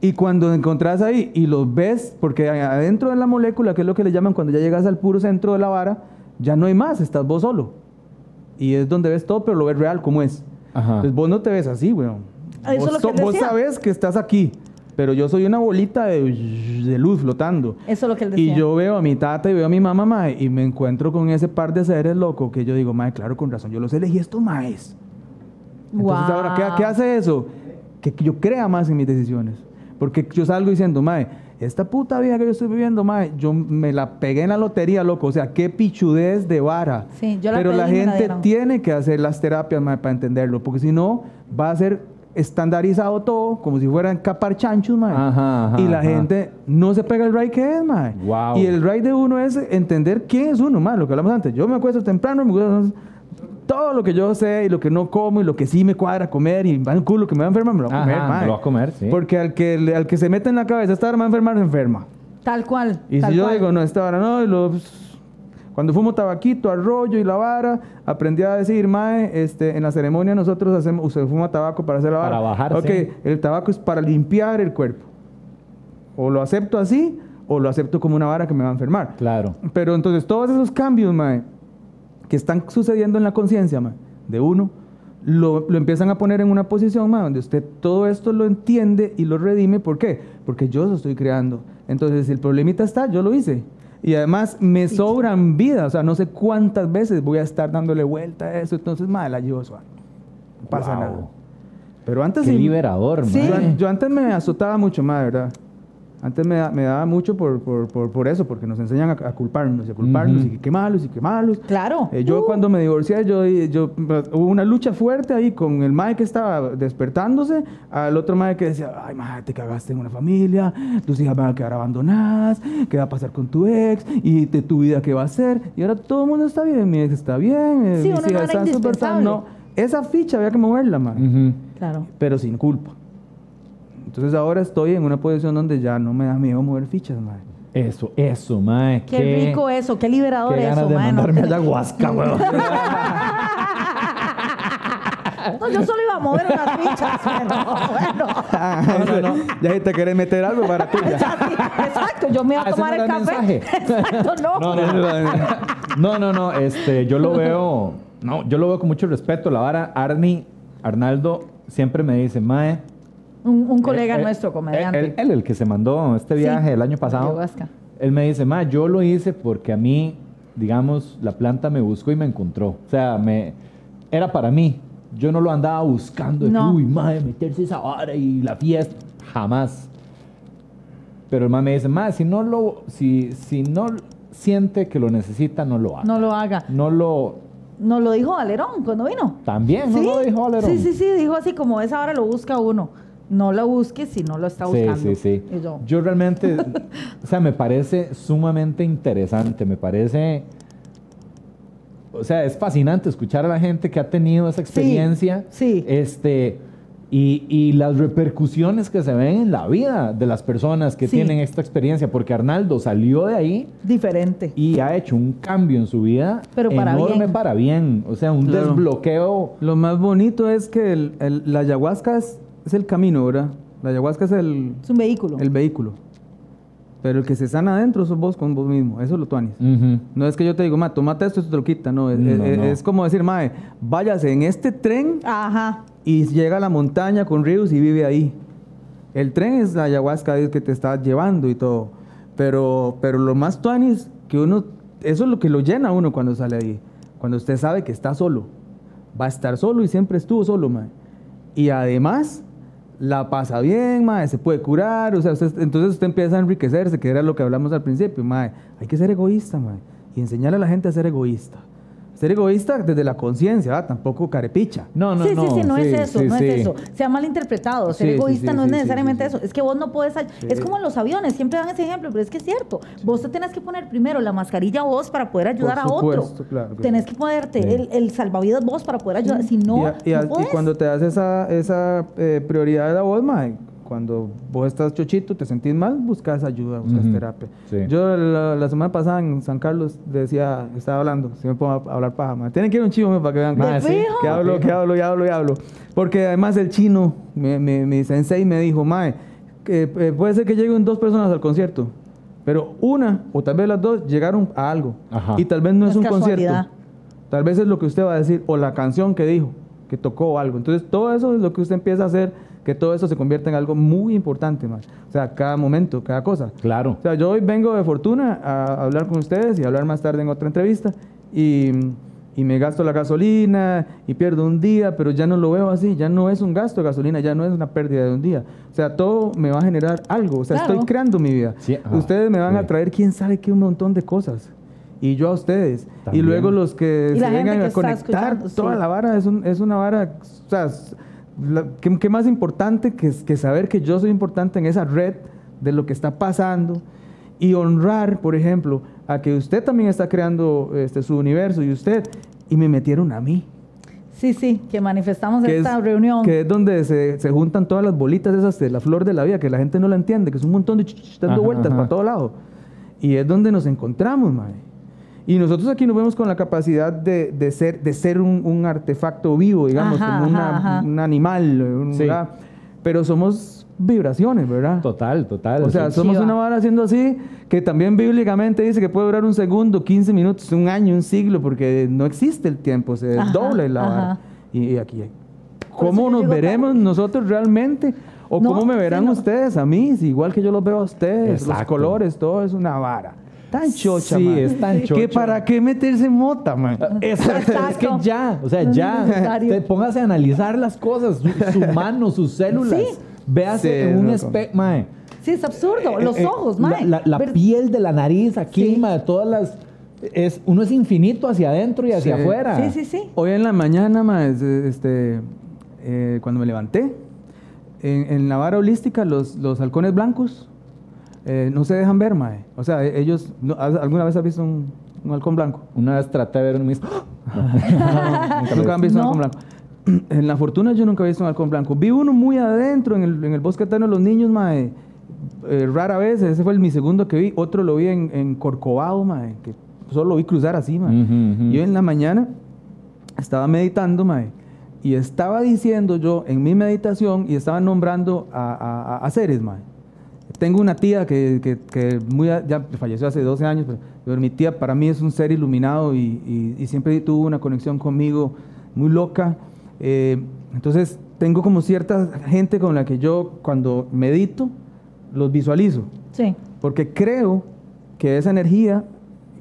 Y cuando encontrás ahí y los ves, porque adentro de la molécula, que es lo que le llaman cuando ya llegas al puro centro de la vara, ya no hay más, estás vos solo. Y es donde ves todo, pero lo ves real como es. Ajá. Entonces vos no te ves así, weón. Ah, eso Vos, es lo que so- vos sabes que estás aquí, pero yo soy una bolita de, de luz flotando. Eso es lo que él decía. Y yo veo a mi tata y veo a mi mamá, mae, y me encuentro con ese par de seres locos que yo digo, mae, claro, con razón, yo los elegí estos maes. Entonces, ahora, ¿qué, hace eso? Que yo crea más en mis decisiones. Porque yo salgo diciendo, mae, esta puta vida que yo estoy viviendo, mae, yo me la pegué en la lotería, loco. O sea, qué pichudez de vara. Sí, yo la Pero la gente tiene que hacer las terapias, mae, para entenderlo. Porque si no, va a ser estandarizado todo, como si fueran capar chanchos, mae. Ajá, ajá, y la ajá. gente no se pega el ride que es, mae. Wow. Y el ride de uno es entender quién es uno, mae. Lo que hablamos antes. Yo me acuesto temprano, me acuesto- todo lo que yo sé y lo que no como y lo que sí me cuadra comer y va el culo que me va a enfermar, me lo va a comer, mae. me lo va a comer, sí. Porque al que, al que se mete en la cabeza esta hora me va a enfermar, se enferma. Tal cual. Y tal si yo cual. digo, no, esta hora no, y lo- cuando fumo tabaquito, arroyo y la vara, aprendí a decir, mae, este, en la ceremonia nosotros hacemos, usted fuma tabaco para hacer la vara. Para bajar, Ok, el tabaco es para limpiar el cuerpo. O lo acepto así, o lo acepto como una vara que me va a enfermar. Claro. Pero entonces todos esos cambios, mae, que están sucediendo en la conciencia, mae, de uno, lo, lo empiezan a poner en una posición, mae, donde usted todo esto lo entiende y lo redime. ¿Por qué? Porque yo lo estoy creando. Entonces, si el problemita está, yo lo hice. Y además me sobran vidas, o sea, no sé cuántas veces voy a estar dándole vuelta a eso. Entonces, mae, la llevo suave. No pasa Wow. nada. Pero antes Qué sí- liberador, Sí. yo, mae. yo antes me azotaba mucho más, ¿verdad? Antes me, da- me daba mucho por, por, por, por eso, porque nos enseñan a, a culparnos, y a culparnos, y que qué malos, y qué malos. Claro. Eh, yo Uh. cuando me divorcié, yo, yo, hubo una lucha fuerte ahí con el mae que estaba despertándose, al otro mae que decía, ay, mae, te cagaste en una familia, tus hijas van a quedar abandonadas, ¿qué va a pasar con tu ex? ¿Y de tu vida qué va a hacer? Y ahora todo el mundo está bien, mi ex está bien, eh, Sí, mis hijas están súper. No, esa ficha había que moverla, mae Ujú. Claro. pero sin culpa. Entonces ahora estoy en una posición donde ya no me da miedo mover fichas, madre. Eso, eso, mae. Qué, rico eso, qué liberador Qué ganas eso, de mae, no mandarme te- ayahuasca, weón. [LAUGHS] No, yo solo iba a mover unas fichas, [LAUGHS] pero bueno. Ya si te querés meter algo para tú. ya. Exacto, yo me iba Ah, a ese tomar no el café. mensaje. Exacto, no. No, no, no. No, no, no, Este, yo lo veo. No, yo lo veo con mucho respeto. La vara, Arnie, Arnaldo, siempre me dice, Mae. Un, un colega él- nuestro, comediante. Él, el que se mandó este Sí, viaje el año pasado. Él me dice, Mae, yo lo hice porque a mí, digamos, la planta me buscó y me encontró. O sea, me, era para mí. Yo no lo andaba buscando. No. Uy, Mae, meterse esa vara y la fiesta. Jamás. Pero el mae me dice, Mae, si no lo, si, si no siente que lo necesita, no lo haga. No lo haga. No lo, Nos lo dijo Valerón cuando vino. también, no lo dijo Valerón. Sí, sí, sí, dijo así como esa hora lo busca uno. No lo busques si no lo está Sí, buscando. sí, sí. Y yo, Yo realmente, [LAUGHS] o sea, me parece sumamente interesante, me parece, o sea, es fascinante escuchar a la gente que ha tenido esa experiencia. sí. Este, y, y las repercusiones que se ven en la vida de las personas que Sí. tienen esta experiencia, porque Arnaldo salió de ahí Diferente. y ha hecho un cambio en su vida Pero para enorme bien. para bien, o sea, un Claro. desbloqueo. Lo más bonito es que el- el- la ayahuasca es, es el camino, ¿verdad? La ayahuasca es el, Es un vehículo. el vehículo. Pero el que se sana adentro sos vos con vos mismo. Eso es lo tuanis. No es que yo te digo, ma, tomate esto y esto te lo quita. No, es, No, es- no. es como decir, mae, váyase en este tren Ajá. y llega a la montaña con ríos y vive ahí. El tren es la ayahuasca es que te está llevando y todo. Pero, pero lo más tuanis que uno, eso es lo que lo llena a uno cuando sale ahí. Cuando usted sabe que está solo. Va a estar solo y siempre estuvo solo, mae. Y además, la pasa bien, mae, se puede curar. O sea, entonces usted empieza a enriquecerse, que era lo que hablamos al principio, mae. Hay que ser egoísta, mae. Y enseñarle a la gente a ser egoísta. Ser egoísta desde la conciencia, ¿verdad? tampoco carepicha. No, no, sí, no. sí, sí, no es eso, sí, no sí. es eso. Se ha malinterpretado. Ser Sí, sí, egoísta sí, no es sí, sí, necesariamente sí, sí. eso. Es que vos no puedes. Es como en los aviones, siempre dan ese ejemplo, pero es que es cierto. Vos te tenés que poner primero la mascarilla vos para poder ayudar a otro. supuesto, claro que tenés sí. que ponerte Sí. el, el salvavidas vos para poder ayudar. Si no, y, a- y a- no y cuando te das esa, esa eh, prioridad de la voz, mae, cuando vos estás chochito, te sentís mal, buscas ayuda, buscas Ujú. terapia. Sí. Yo la, la semana pasada en San Carlos decía, estaba hablando, si me pongo a hablar paja, mae. tienen que ir a un chivo mae, para que vean ¿De sí. fijo? que hablo, que hablo y hablo y hablo. Porque además el chino, mi, mi, mi sensei me dijo, mae, que eh, puede ser que lleguen dos personas al concierto, pero una o tal vez las dos llegaron a algo. Ajá. Y tal vez no No es es un casualidad. concierto. Tal vez es lo que usted va a decir o la canción que dijo, que tocó algo. Entonces todo eso es lo que usted empieza a hacer, que todo eso se convierte en algo muy importante, mae. O sea, cada momento, cada cosa. Claro. O sea, yo hoy vengo de fortuna a hablar con ustedes y a hablar más tarde en otra entrevista y, y me gasto la gasolina y pierdo un día, pero ya no lo veo así, ya no es un gasto de gasolina, ya no es una pérdida de un día. O sea, todo me va a generar algo, o sea, Claro. estoy creando mi vida. Sí, ajá, ustedes me van sí. a traer quién sabe qué un montón de cosas. Y yo a ustedes. También. Y luego los que Y se vengan a conectar, toda sí. la vara es, un- es una vara, o sea, ¿qué, qué más importante que, que saber que yo soy importante en esa red de lo que está pasando y honrar, por ejemplo, a que usted también está creando este, su universo y usted, y me metieron a mí. Sí, sí, que manifestamos Que esta es, reunión. que es donde se, se juntan todas las bolitas esas de la flor de la vida, que la gente no la entiende, que es un montón de ch- ch- dando Ajá, vueltas ajá. para todo lado. Y es donde nos encontramos, mae. Y nosotros aquí nos vemos con la capacidad de, de ser, de ser un, un artefacto vivo, digamos, Ajá, como una- ajá, ajá. un animal, un- Sí. ¿verdad? pero somos vibraciones, ¿verdad? Total, total. O sea, Sí. somos una vara haciendo así, que también bíblicamente dice que puede durar un segundo, 15 minutos, un año, un siglo, porque no existe el tiempo, se Ajá, dobla la vara. Y, y aquí, ¿cómo nos veremos tarde. nosotros realmente? ¿O No, cómo me sí, verán no. ustedes a mí? Si igual que yo los veo a ustedes, los Exacto. colores, todo es una vara. Tan chocha, Sí, man. es tan ¿Que chocha. ¿Para qué meterse mota, man? Exacto, [LAUGHS] es que ya, o sea, ya, te póngase a analizar las cosas, su, su [LAUGHS] mano, sus células. Sí. Véase Sí, en un espejo, mae. Sí, es absurdo. Los Eh, eh, ojos, la- mae. La, piel de la nariz aquí, Sí. mae, todas las... Es, uno es infinito hacia adentro y hacia Sí. afuera. Sí, sí, sí. Hoy en la mañana, ma, es- este, eh, cuando me levanté, en, en la vara holística, los, los halcones blancos eh, no se dejan ver, mae. O sea, e- ellos, no- ¿has- ¿alguna vez has visto un, un halcón blanco? Una vez traté de ver un mis... [LAUGHS] Nunca han visto No. un halcón blanco. [CLEARS THROAT] En la fortuna yo nunca he visto un halcón blanco. Vi uno muy adentro en el, en el bosque eterno de los niños, mae. Eh, rara vez, ese fue el, mi segundo que vi. Otro lo vi en, en Corcovado, mae, que solo lo vi cruzar así, mae. Yo en la mañana estaba meditando, mae, y estaba diciendo yo en mi meditación y estaba nombrando a, a- a- a seres, mae. Tengo una tía que, que- que muy a- ya falleció hace 12 años, pero, pero mi tía para mí es un ser iluminado y, y- y siempre tuvo una conexión conmigo muy loca. Eh, entonces tengo como cierta gente con la que yo cuando medito los visualizo. Sí. Porque creo que esa energía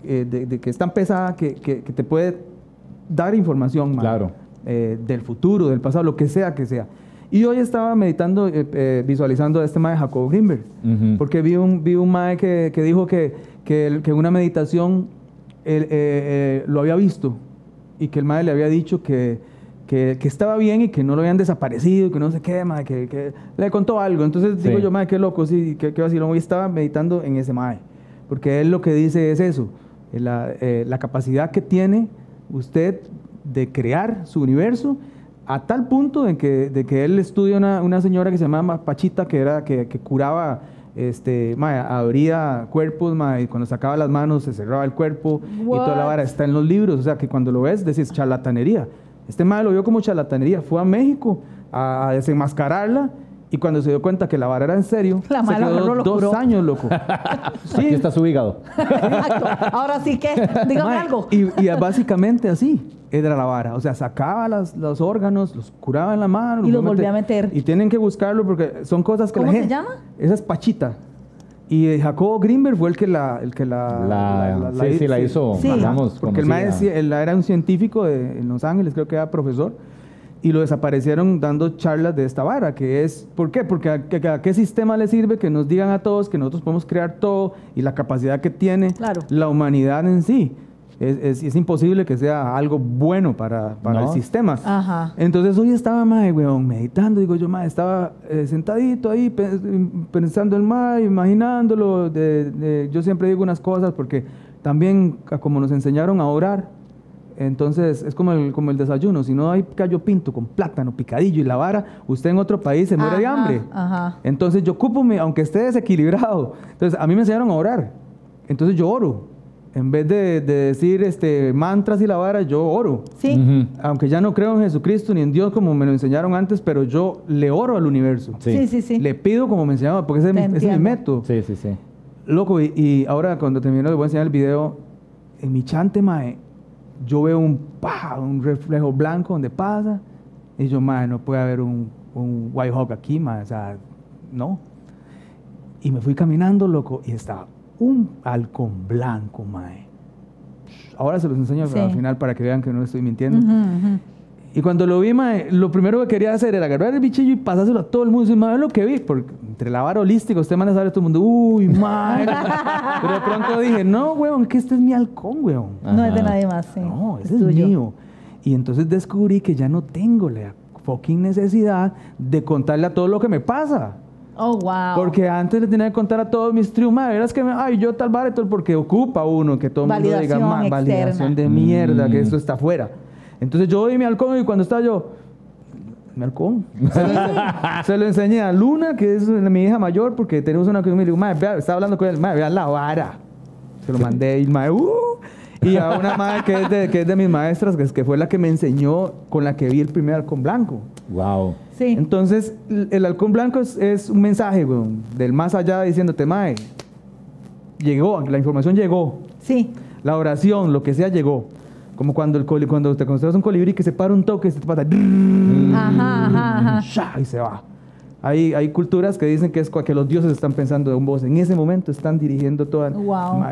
eh, de, de que es tan pesada que, que- que te puede dar información man, Claro. eh, del futuro, del pasado, lo que sea que sea. Y hoy estaba meditando, eh, eh, visualizando a este mae Jacob Grimberg, Ujú. porque vi un, vi un mae que, que dijo que, que, que una meditación él, eh, eh, lo había visto y que el mae le había dicho que, que, estaba bien y que no lo habían desaparecido, que no sé qué, mae, que, le contó algo. Entonces digo Sí. yo, mae, qué loco, sí, qué, qué vacilón. Hoy estaba meditando en ese mae, porque él lo que dice es eso, eh, la, eh, la capacidad que tiene usted de crear su universo A tal punto de que, de que él estudia una, una señora que se llamaba Pachita, que, era, que, que curaba, este, mae, abría cuerpos, mae, y cuando sacaba las manos se cerraba el cuerpo y toda la vara está en los libros. O sea, que cuando lo ves, decís charlatanería. Este mae lo vio como charlatanería. Fue a México a, a desenmascararla y cuando se dio cuenta que la vara era en serio, La se quedó lo dos curó. años, loco. [LAUGHS] Aquí está su hígado. Exacto. Ahora sí que, dígame Mae, algo. Y, y básicamente así era la vara. O sea, sacaba las- los órganos, los curaba en la mano. Y los volvía a meter. Y tienen que buscarlo porque son cosas que ¿Cómo la se gente... llama? Esa es Pachita. Y eh, Jacobo Greenberg fue el que la... El que la, La- sí, sí, la hizo, Sí. digamos, Porque el maestro él era un científico de- en Los Ángeles, creo que era profesor. Y lo desaparecieron dando charlas de esta vara, que es, ¿por qué? Porque a, que- a qué sistema le sirve que nos digan a todos que nosotros podemos crear todo y la capacidad que tiene Claro. la humanidad en sí. Es, es- es imposible que sea algo bueno para, para No. el sistema. Ajá. Entonces hoy estaba, mae, weón, meditando, digo yo, mae, estaba eh, sentadito ahí pe- pensando el mae, imaginándolo. de- de- yo siempre digo unas cosas porque también a como nos enseñaron a orar, entonces es como el, como el desayuno, si no hay gallo pinto con plátano, picadillo y la vara, usted en otro país se muere de Ajá, hambre. Ajá. Entonces yo ocupo, mi- aunque esté desequilibrado. Entonces a mí me enseñaron a orar. Entonces yo oro. En vez de, de decir este, mantras y la vara, yo oro. Sí. Ujú. Aunque ya no creo en Jesucristo ni en Dios como me lo enseñaron antes, pero yo le oro al universo. Sí. Sí, sí, sí. Le pido como me enseñaban, porque ese es, mi, ese es mi método. Sí, sí, sí. Loco, y, y ahora cuando termino les voy a enseñar el video. En mi chante, mae, yo veo un, un reflejo blanco donde pasa. Y yo, mae, no puede haber un, un White Hawk aquí, mae. O sea, no. Y me fui caminando, loco, y estaba un halcón blanco, mae. Ahora se los enseño Sí. al final para que vean que no estoy mintiendo. Ujú. Y cuando lo vi, mae, lo primero que quería hacer era agarrar el bichillo y pasárselo a todo el mundo. Y decir, mae, lo que vi, porque entre la vara holística, usted manda a saber a todo el mundo, uy, mae. [LAUGHS] Pero de pronto dije, no, weón, que este es mi halcón, weón. No es de nadie más, sí. No, es ese es, mío. Y entonces descubrí que ya no tengo la fucking necesidad de contarle a todo lo que me pasa. Oh, wow. Porque antes le tenía que contar a todos mis triunfos, verás que, me- ay, yo tal vara porque ocupa uno que todo el mundo diga, Validación "Ma, externa". validación de mierda, que Mm. esto está afuera. Entonces yo doy mi halcón y cuando estaba yo, mi halcón. Se lo, [LAUGHS] se lo enseñé a Luna, que es mi hija mayor, porque tenemos una que me digo, madre, vea, estaba hablando con él, madre, vea la vara. Se lo mandé y madre, uh, y a una madre que es, de, que es de mis maestras, que, es, que fue la que me enseñó, con la que vi el primer halcón blanco. Wow. Sí. Entonces, el halcón blanco es, es un mensaje, weón, del más allá diciéndote, mae, llegó, la información llegó, sí. la oración, lo que sea, llegó. Como cuando, el coli- cuando te consideras un colibrí que se para un toque, se te pasa, Ajá, ajá, y se va. Hay, hay culturas que dicen que es que los dioses están pensando de un voz. En ese momento están dirigiendo toda. Wow.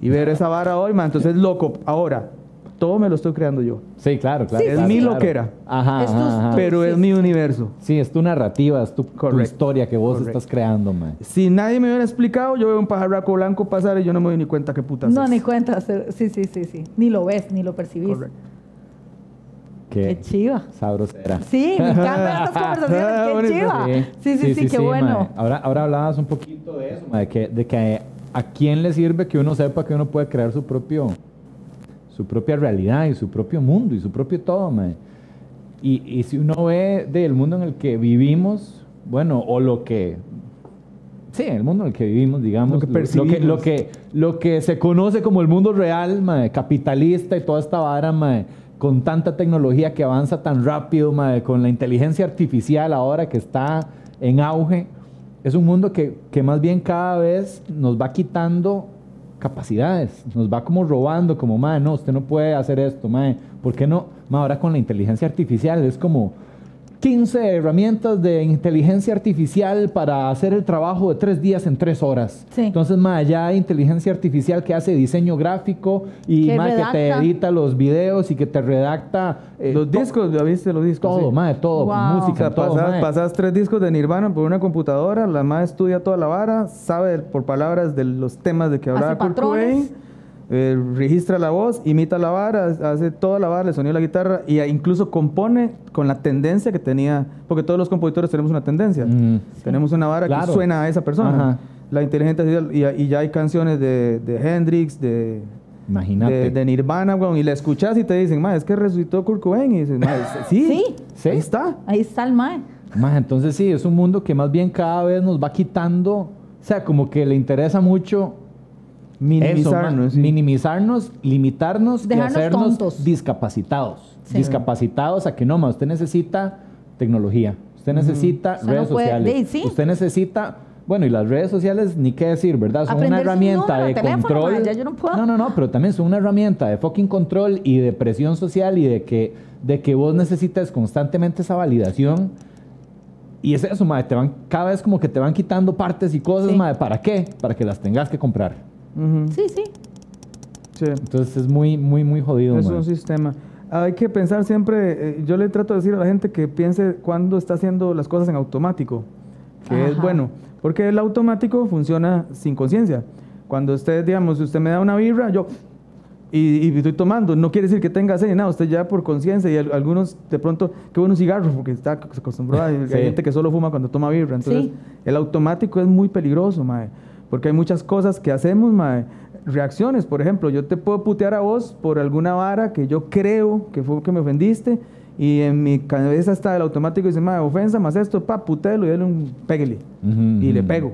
Y ver esa vara hoy, man, entonces es loco. Ahora, todo me lo estoy creando yo. Sí, claro, claro. Sí, es claro, mi claro. loquera. Ajá, Es tu- ajá, ajá. Pero sí, es mi universo. Sí, es tu narrativa, es tu, historia que vos estás creando, man. Si nadie me hubiera explicado, yo veo un pajarraco blanco pasar y yo no me doy ni cuenta qué putas No, es. ni cuenta. Sí, sí, sí, sí. Ni lo ves, ni lo percibís. Correcto. Qué chiva. sabrosera. Sí, me [LAUGHS] encantan estas conversaciones. Qué chiva. Sí, sí, sí, qué bueno. Ahora, ahora hablabas un poquito de eso, de que, de que a quién le sirve que uno sepa que uno puede crear su propio su propia realidad y su propio mundo y su propio todo, mae. Y, y si uno ve del mundo en el que vivimos, bueno, o lo que Sí, el mundo en el que vivimos, digamos, Lo que lo, que, lo que se conoce como el mundo real, mae, capitalista y toda esta vara, mae, con tanta tecnología que avanza tan rápido, mae, con la inteligencia artificial ahora que está en auge, es un mundo que, que más bien cada vez nos va quitando capacidades, nos va como robando, como, mae, no, usted no puede hacer esto, mae, ¿por qué no? Ahora con la inteligencia artificial es como 15 herramientas de inteligencia artificial para hacer el trabajo de tres días en tres horas. Sí. Entonces, mae, ya hay inteligencia artificial que hace diseño gráfico y Que mae, que te edita los videos y que te redacta eh, Los discos, ¿ya viste los discos? todo, Sí. mae, todo, Wow. O música, sea, todo, pasas, tres discos de Nirvana por una computadora, la madre estudia toda la vara, sabe por palabras de los temas de que hablaba Hace Kurt patrones. Cobain, eh, registra la voz, imita la vara, hace toda la vara, le sonido la guitarra y incluso compone con la tendencia que tenía, porque todos los compositores tenemos una tendencia. Ujú. Tenemos una vara Claro. que suena a esa persona. Ajá. La inteligencia y, y ya hay canciones de, de Hendrix, de. De, de Nirvana, weón, y la escuchas y te dicen, ma, es que resucitó Kurt Cobain. Y dices, ma, es- sí, [LAUGHS] Sí. Sí. ahí está. Ahí está el mae. Más, entonces sí, es un mundo que más bien cada vez nos va quitando, o sea, como que le interesa mucho Minimizarnos. eso, sí. minimizarnos, limitarnos Dejarnos y hacernos tontos. discapacitados. Sí. Discapacitados a que no, ma, usted necesita tecnología, usted necesita Usted no redes puede- sociales, sí. usted necesita, bueno, y las redes sociales ni qué decir, ¿verdad? Son una herramienta número de teléfono, control. yo no puedo. no, no, no, pero también son una herramienta de fucking control y de presión social y de que, de que vos necesitas constantemente esa validación. Y es eso, madre, te van, cada vez como que te van quitando partes y cosas, Sí. madre, ¿para qué? Para que las tengas que comprar. Sí, sí. sí. Entonces es muy, muy, muy jodido, Es madre. un sistema. Hay que pensar siempre, eh, yo le trato de decir a la gente que piense cuando está haciendo las cosas en automático, que es bueno, porque el automático funciona sin conciencia. Cuando usted, digamos, usted me da una birra, yo, y, y estoy tomando, no quiere decir que tenga sed, nada, usted ya por conciencia, y al- algunos de pronto, qué bueno un cigarro, porque está se acostumbró a, hay Sí. gente que solo fuma cuando toma birra, entonces Sí. el automático es muy peligroso, mae, porque hay muchas cosas que hacemos, mae. Reacciones, por ejemplo, yo te puedo putear a vos por alguna vara que yo creo que fue que me ofendiste y en mi cabeza está el automático y dice, mae, ofensa más esto, pa, putelo y dale un péguele. Ujú, Y le ujú. pego.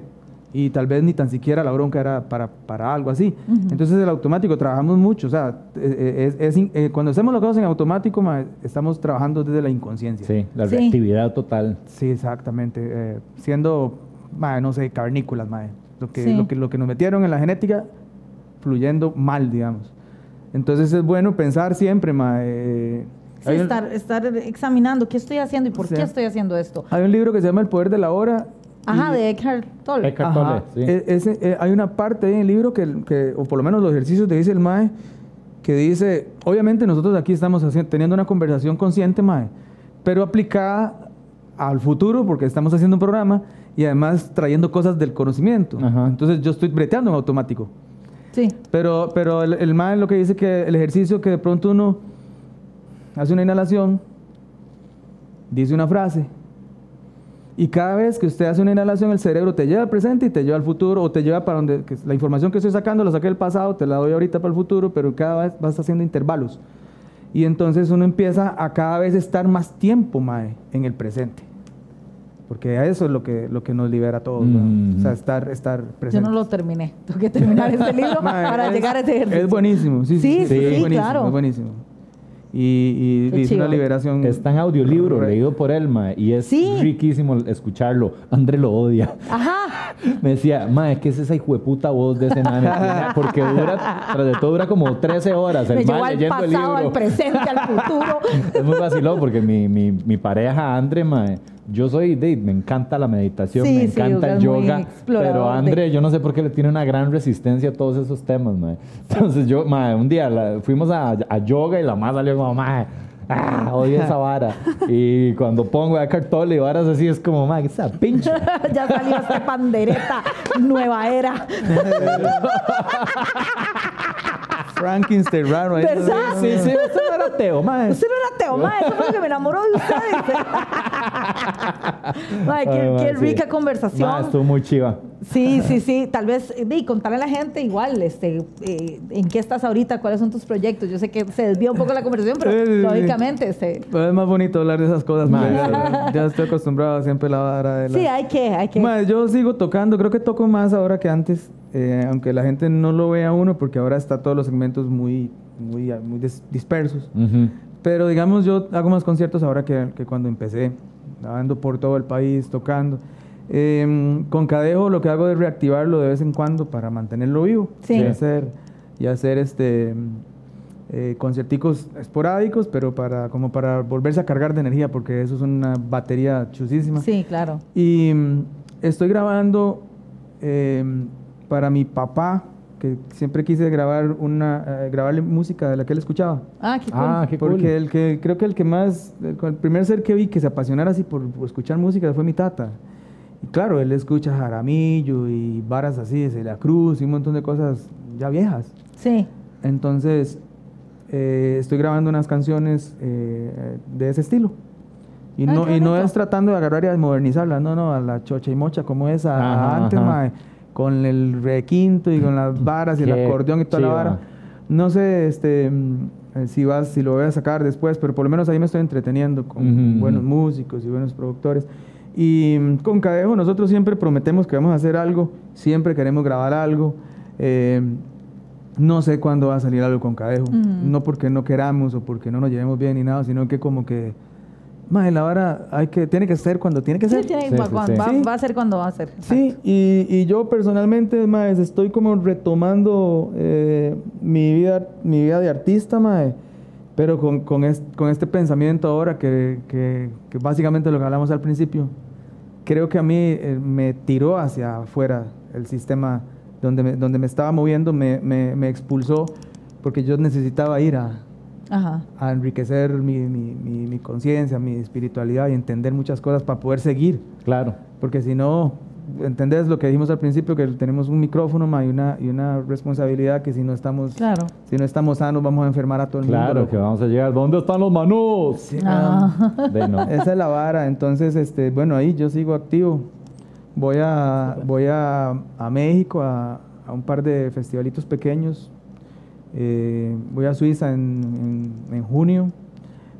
Y tal vez ni tan siquiera la bronca era para, para algo así. Entonces el automático, trabajamos mucho. O sea, eh, es- es in- eh, cuando hacemos las cosas en automático, mae, estamos trabajando desde la inconsciencia. Sí, la Sí. reactividad total. Sí, exactamente. eh, siendo, mae, no sé, carnícolas, mae. Lo que, Sí. lo, que, lo que nos metieron en la genética, fluyendo mal, digamos. Entonces es bueno pensar siempre, mae. eh, Sí, hay, un, estar, estar examinando qué estoy haciendo y por Sí. qué estoy haciendo esto. hay un libro que se llama El Poder de la Hora. Ajá, y- de Eckhart Tolle. Eckhart Ajá, Tolle, sí. e- ese, eh, hay una parte ahí en el libro que, que, o por lo menos los ejercicios que dice el MAE, que dice, obviamente nosotros aquí estamos haciendo, teniendo una conversación consciente, MAE, pero aplicada al futuro, porque estamos haciendo un programa y además trayendo cosas del conocimiento. Ajá. Entonces yo estoy breteando en automático. Sí. Pero, pero el, el MAE lo que dice que el ejercicio que de pronto uno hace una inhalación, dice una frase, y cada vez que usted hace una inhalación, el cerebro te lleva al presente y te lleva al futuro, o te lleva para donde que la información que estoy sacando la saqué del pasado, te la doy ahorita para el futuro, pero cada vez vas haciendo intervalos. Y entonces uno empieza a cada vez estar más tiempo, mae, en el presente. Porque a eso es lo que, lo que nos libera a todos, ¿no? Mm. O sea, estar, estar Yo presente. no lo terminé. [LAUGHS] Tengo que terminar este libro [LAUGHS] para es- llegar a ese ejercicio. Es buenísimo, sí, sí, Sí, sí, sí, es sí, buenísimo, claro. es buenísimo. Y, y es una liberación. Está en audiolibro, leído por él, mae, y es Sí. riquísimo escucharlo. André lo odia. Ajá. Me decía, mae, ¿qué es esa hijueputa voz de ese man? Porque dura, tras de todo dura como 13 horas el Me llevó mae al leyendo el pasado, libro. al presente, al futuro. [LAUGHS] Es muy vacilón porque mi, mi, mi pareja, Andre, mae, yo soy, de, me encanta la meditación, Sí, me sí, encanta el es muy yoga, pero de- Andre, yo no sé por qué le tiene una gran resistencia a todos esos temas, mae. Entonces yo, mae, un día la- fuimos a, a yoga y la más salió como, mae, ah, odio esa [LAUGHS] vara. y cuando pongo a Tolle y varas así, es como, mae, esa pinche. [LAUGHS] ya salió esta pandereta nueva era. [LAUGHS] Frankenstein raro ahí. ¿Verdad? Sí, sí, usted no era ateo, mae. Usted no era Teo, mae, eso fue lo que me enamoró de usted. Mae, qué, Ay, qué sí. rica Mae, conversación. estuvo muy chiva. Sí, sí, sí. Tal vez, di, contarle a la gente igual, este, eh, en qué estás ahorita, cuáles son tus proyectos. Yo sé que se desvía un poco la conversación, pero Sí, sí, sí. lógicamente, este, Pero es más bonito hablar de esas cosas, sí. Ya, ya estoy acostumbrado a siempre la vara de la... sí, hay que, hay que. Yo sigo tocando, creo que toco más ahora que antes, eh, aunque la gente no lo vea uno, porque ahora está todos los segmentos muy, muy, muy dis- dispersos. Ujú. Pero digamos, yo hago más conciertos ahora que, que cuando empecé, ando por todo el país tocando. Eh, con Cadejo lo que hago es reactivarlo de vez en cuando para mantenerlo vivo. Sí. Y hacer, y hacer este, eh, concierticos esporádicos, pero para, como para volverse a cargar de energía, porque eso es una batería chusísima. Sí, claro. Y mm, estoy grabando eh, para mi papá, que siempre quise grabar una, eh, grabarle música de la que él escuchaba. Ah, qué cool. Ah, qué cool. Porque el que creo que el que más, el, el primer ser que vi que se apasionara así por, por escuchar música fue mi tata. Y claro, él escucha Jaramillo y varas así de Celia Cruz y un montón de cosas ya viejas. Sí. Entonces, eh, estoy grabando unas canciones eh, de ese estilo. Y Ay, no, y no es tratando de agarrar y de modernizarla, no, no, a la chocha y mocha como es a, a Ajá, antes, ajá. mae, con el requinto y con las varas y el acordeón y toda la vara. No sé este, mm, eh, si, vas, si lo voy a sacar después, pero por lo menos ahí me estoy entreteniendo con buenos músicos y buenos productores. Y mm, con Cadejo nosotros siempre prometemos que vamos a hacer algo, siempre queremos grabar algo. Eh, no sé cuándo va a salir algo con Cadejo, Ujú. no porque no queramos o porque no nos llevemos bien ni nada, sino que como que, mae, la vara hay que, tiene que ser cuando tiene que Sí, ser. tiene- Sí, va, sí, va- sí. va- va a ser cuando va a ser. Sí, y, y yo personalmente, mae, estoy como retomando eh, mi, vida, mi vida de artista, mae, pero con, con, es- con este pensamiento ahora que, que, que básicamente lo que hablamos al principio, creo que a mí eh, me tiró hacia afuera el sistema donde me, donde me estaba moviendo, me, me, me expulsó porque yo necesitaba ir a, Ajá. a enriquecer mi, mi, mi, mi conciencia, mi espiritualidad y entender muchas cosas para poder seguir. Claro. Porque si no, ¿entendés lo que dijimos al principio? Que tenemos un micrófono ma, y, una, y una responsabilidad que si no estamos Claro. si no estamos sanos vamos a enfermar a todo el Claro, mundo. que vamos a llegar. ¿Dónde están los manos? Sí, Ah. De no. [LAUGHS] Esa es la vara. Entonces, este, bueno, ahí yo sigo activo. Voy a, voy a, a México a, a un par de festivalitos pequeños. Eh, voy a Suiza en, en- en junio.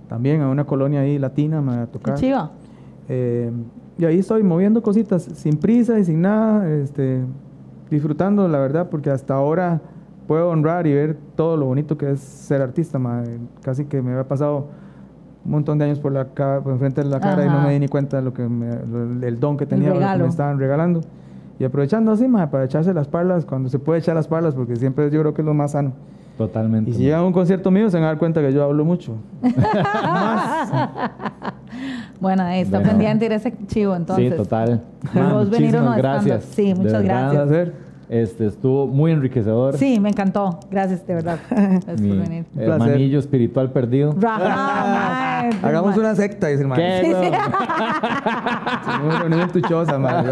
También a una colonia ahí latina me va a tocar. chiva. Eh, y ahí estoy moviendo cositas sin prisa y sin nada, este, disfrutando la verdad, porque hasta ahora puedo honrar y ver todo lo bonito que es ser artista. ma. Casi que me había pasado un montón de años por la ca- por enfrente de la cara y no Ajá. me di ni cuenta de lo que me- lo- el don que tenía, lo que me estaban regalando. Y aprovechando así, ma, para echarse las parlas cuando se puede echar las parlas, porque siempre yo creo que es lo más sano. Totalmente. Y si llegan a un concierto mío, se van a dar cuenta que yo hablo mucho. [LAUGHS] Bueno, ahí está Bueno. pendiente ir ese chivo entonces. Sí, total. Man, vos venir uno estando- gracias. Sí, muchas gracias. Que hacer. Este, estuvo muy enriquecedor. Sí, me encantó. Gracias, de verdad. [LAUGHS] Gracias Mi por venir. Hermanillo espiritual perdido. [LAUGHS] Hagamos una secta, dice el man. ¿Qué, weón? Una reunión en tu choza, man.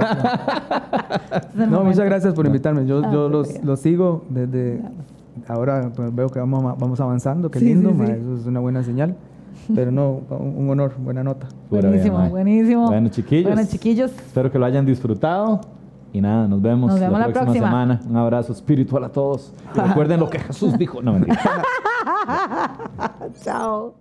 Este No, muchas gracias por invitarme. Yo, Ah, yo los, los sigo desde ahora. pues, veo que vamos, vamos avanzando. Qué Sí, lindo, sí. Eso es una buena señal. Pero no, un, honor, buena nota. Buenísimo, buenísimo. Bueno, chiquillos. Bueno, chiquillos. Espero que lo hayan disfrutado. Y nada, nos vemos, Nos vemos la próxima, próxima. semana. Un abrazo espiritual a todos. Y recuerden lo que Jesús dijo. No, mentira. [LAUGHS] Chao.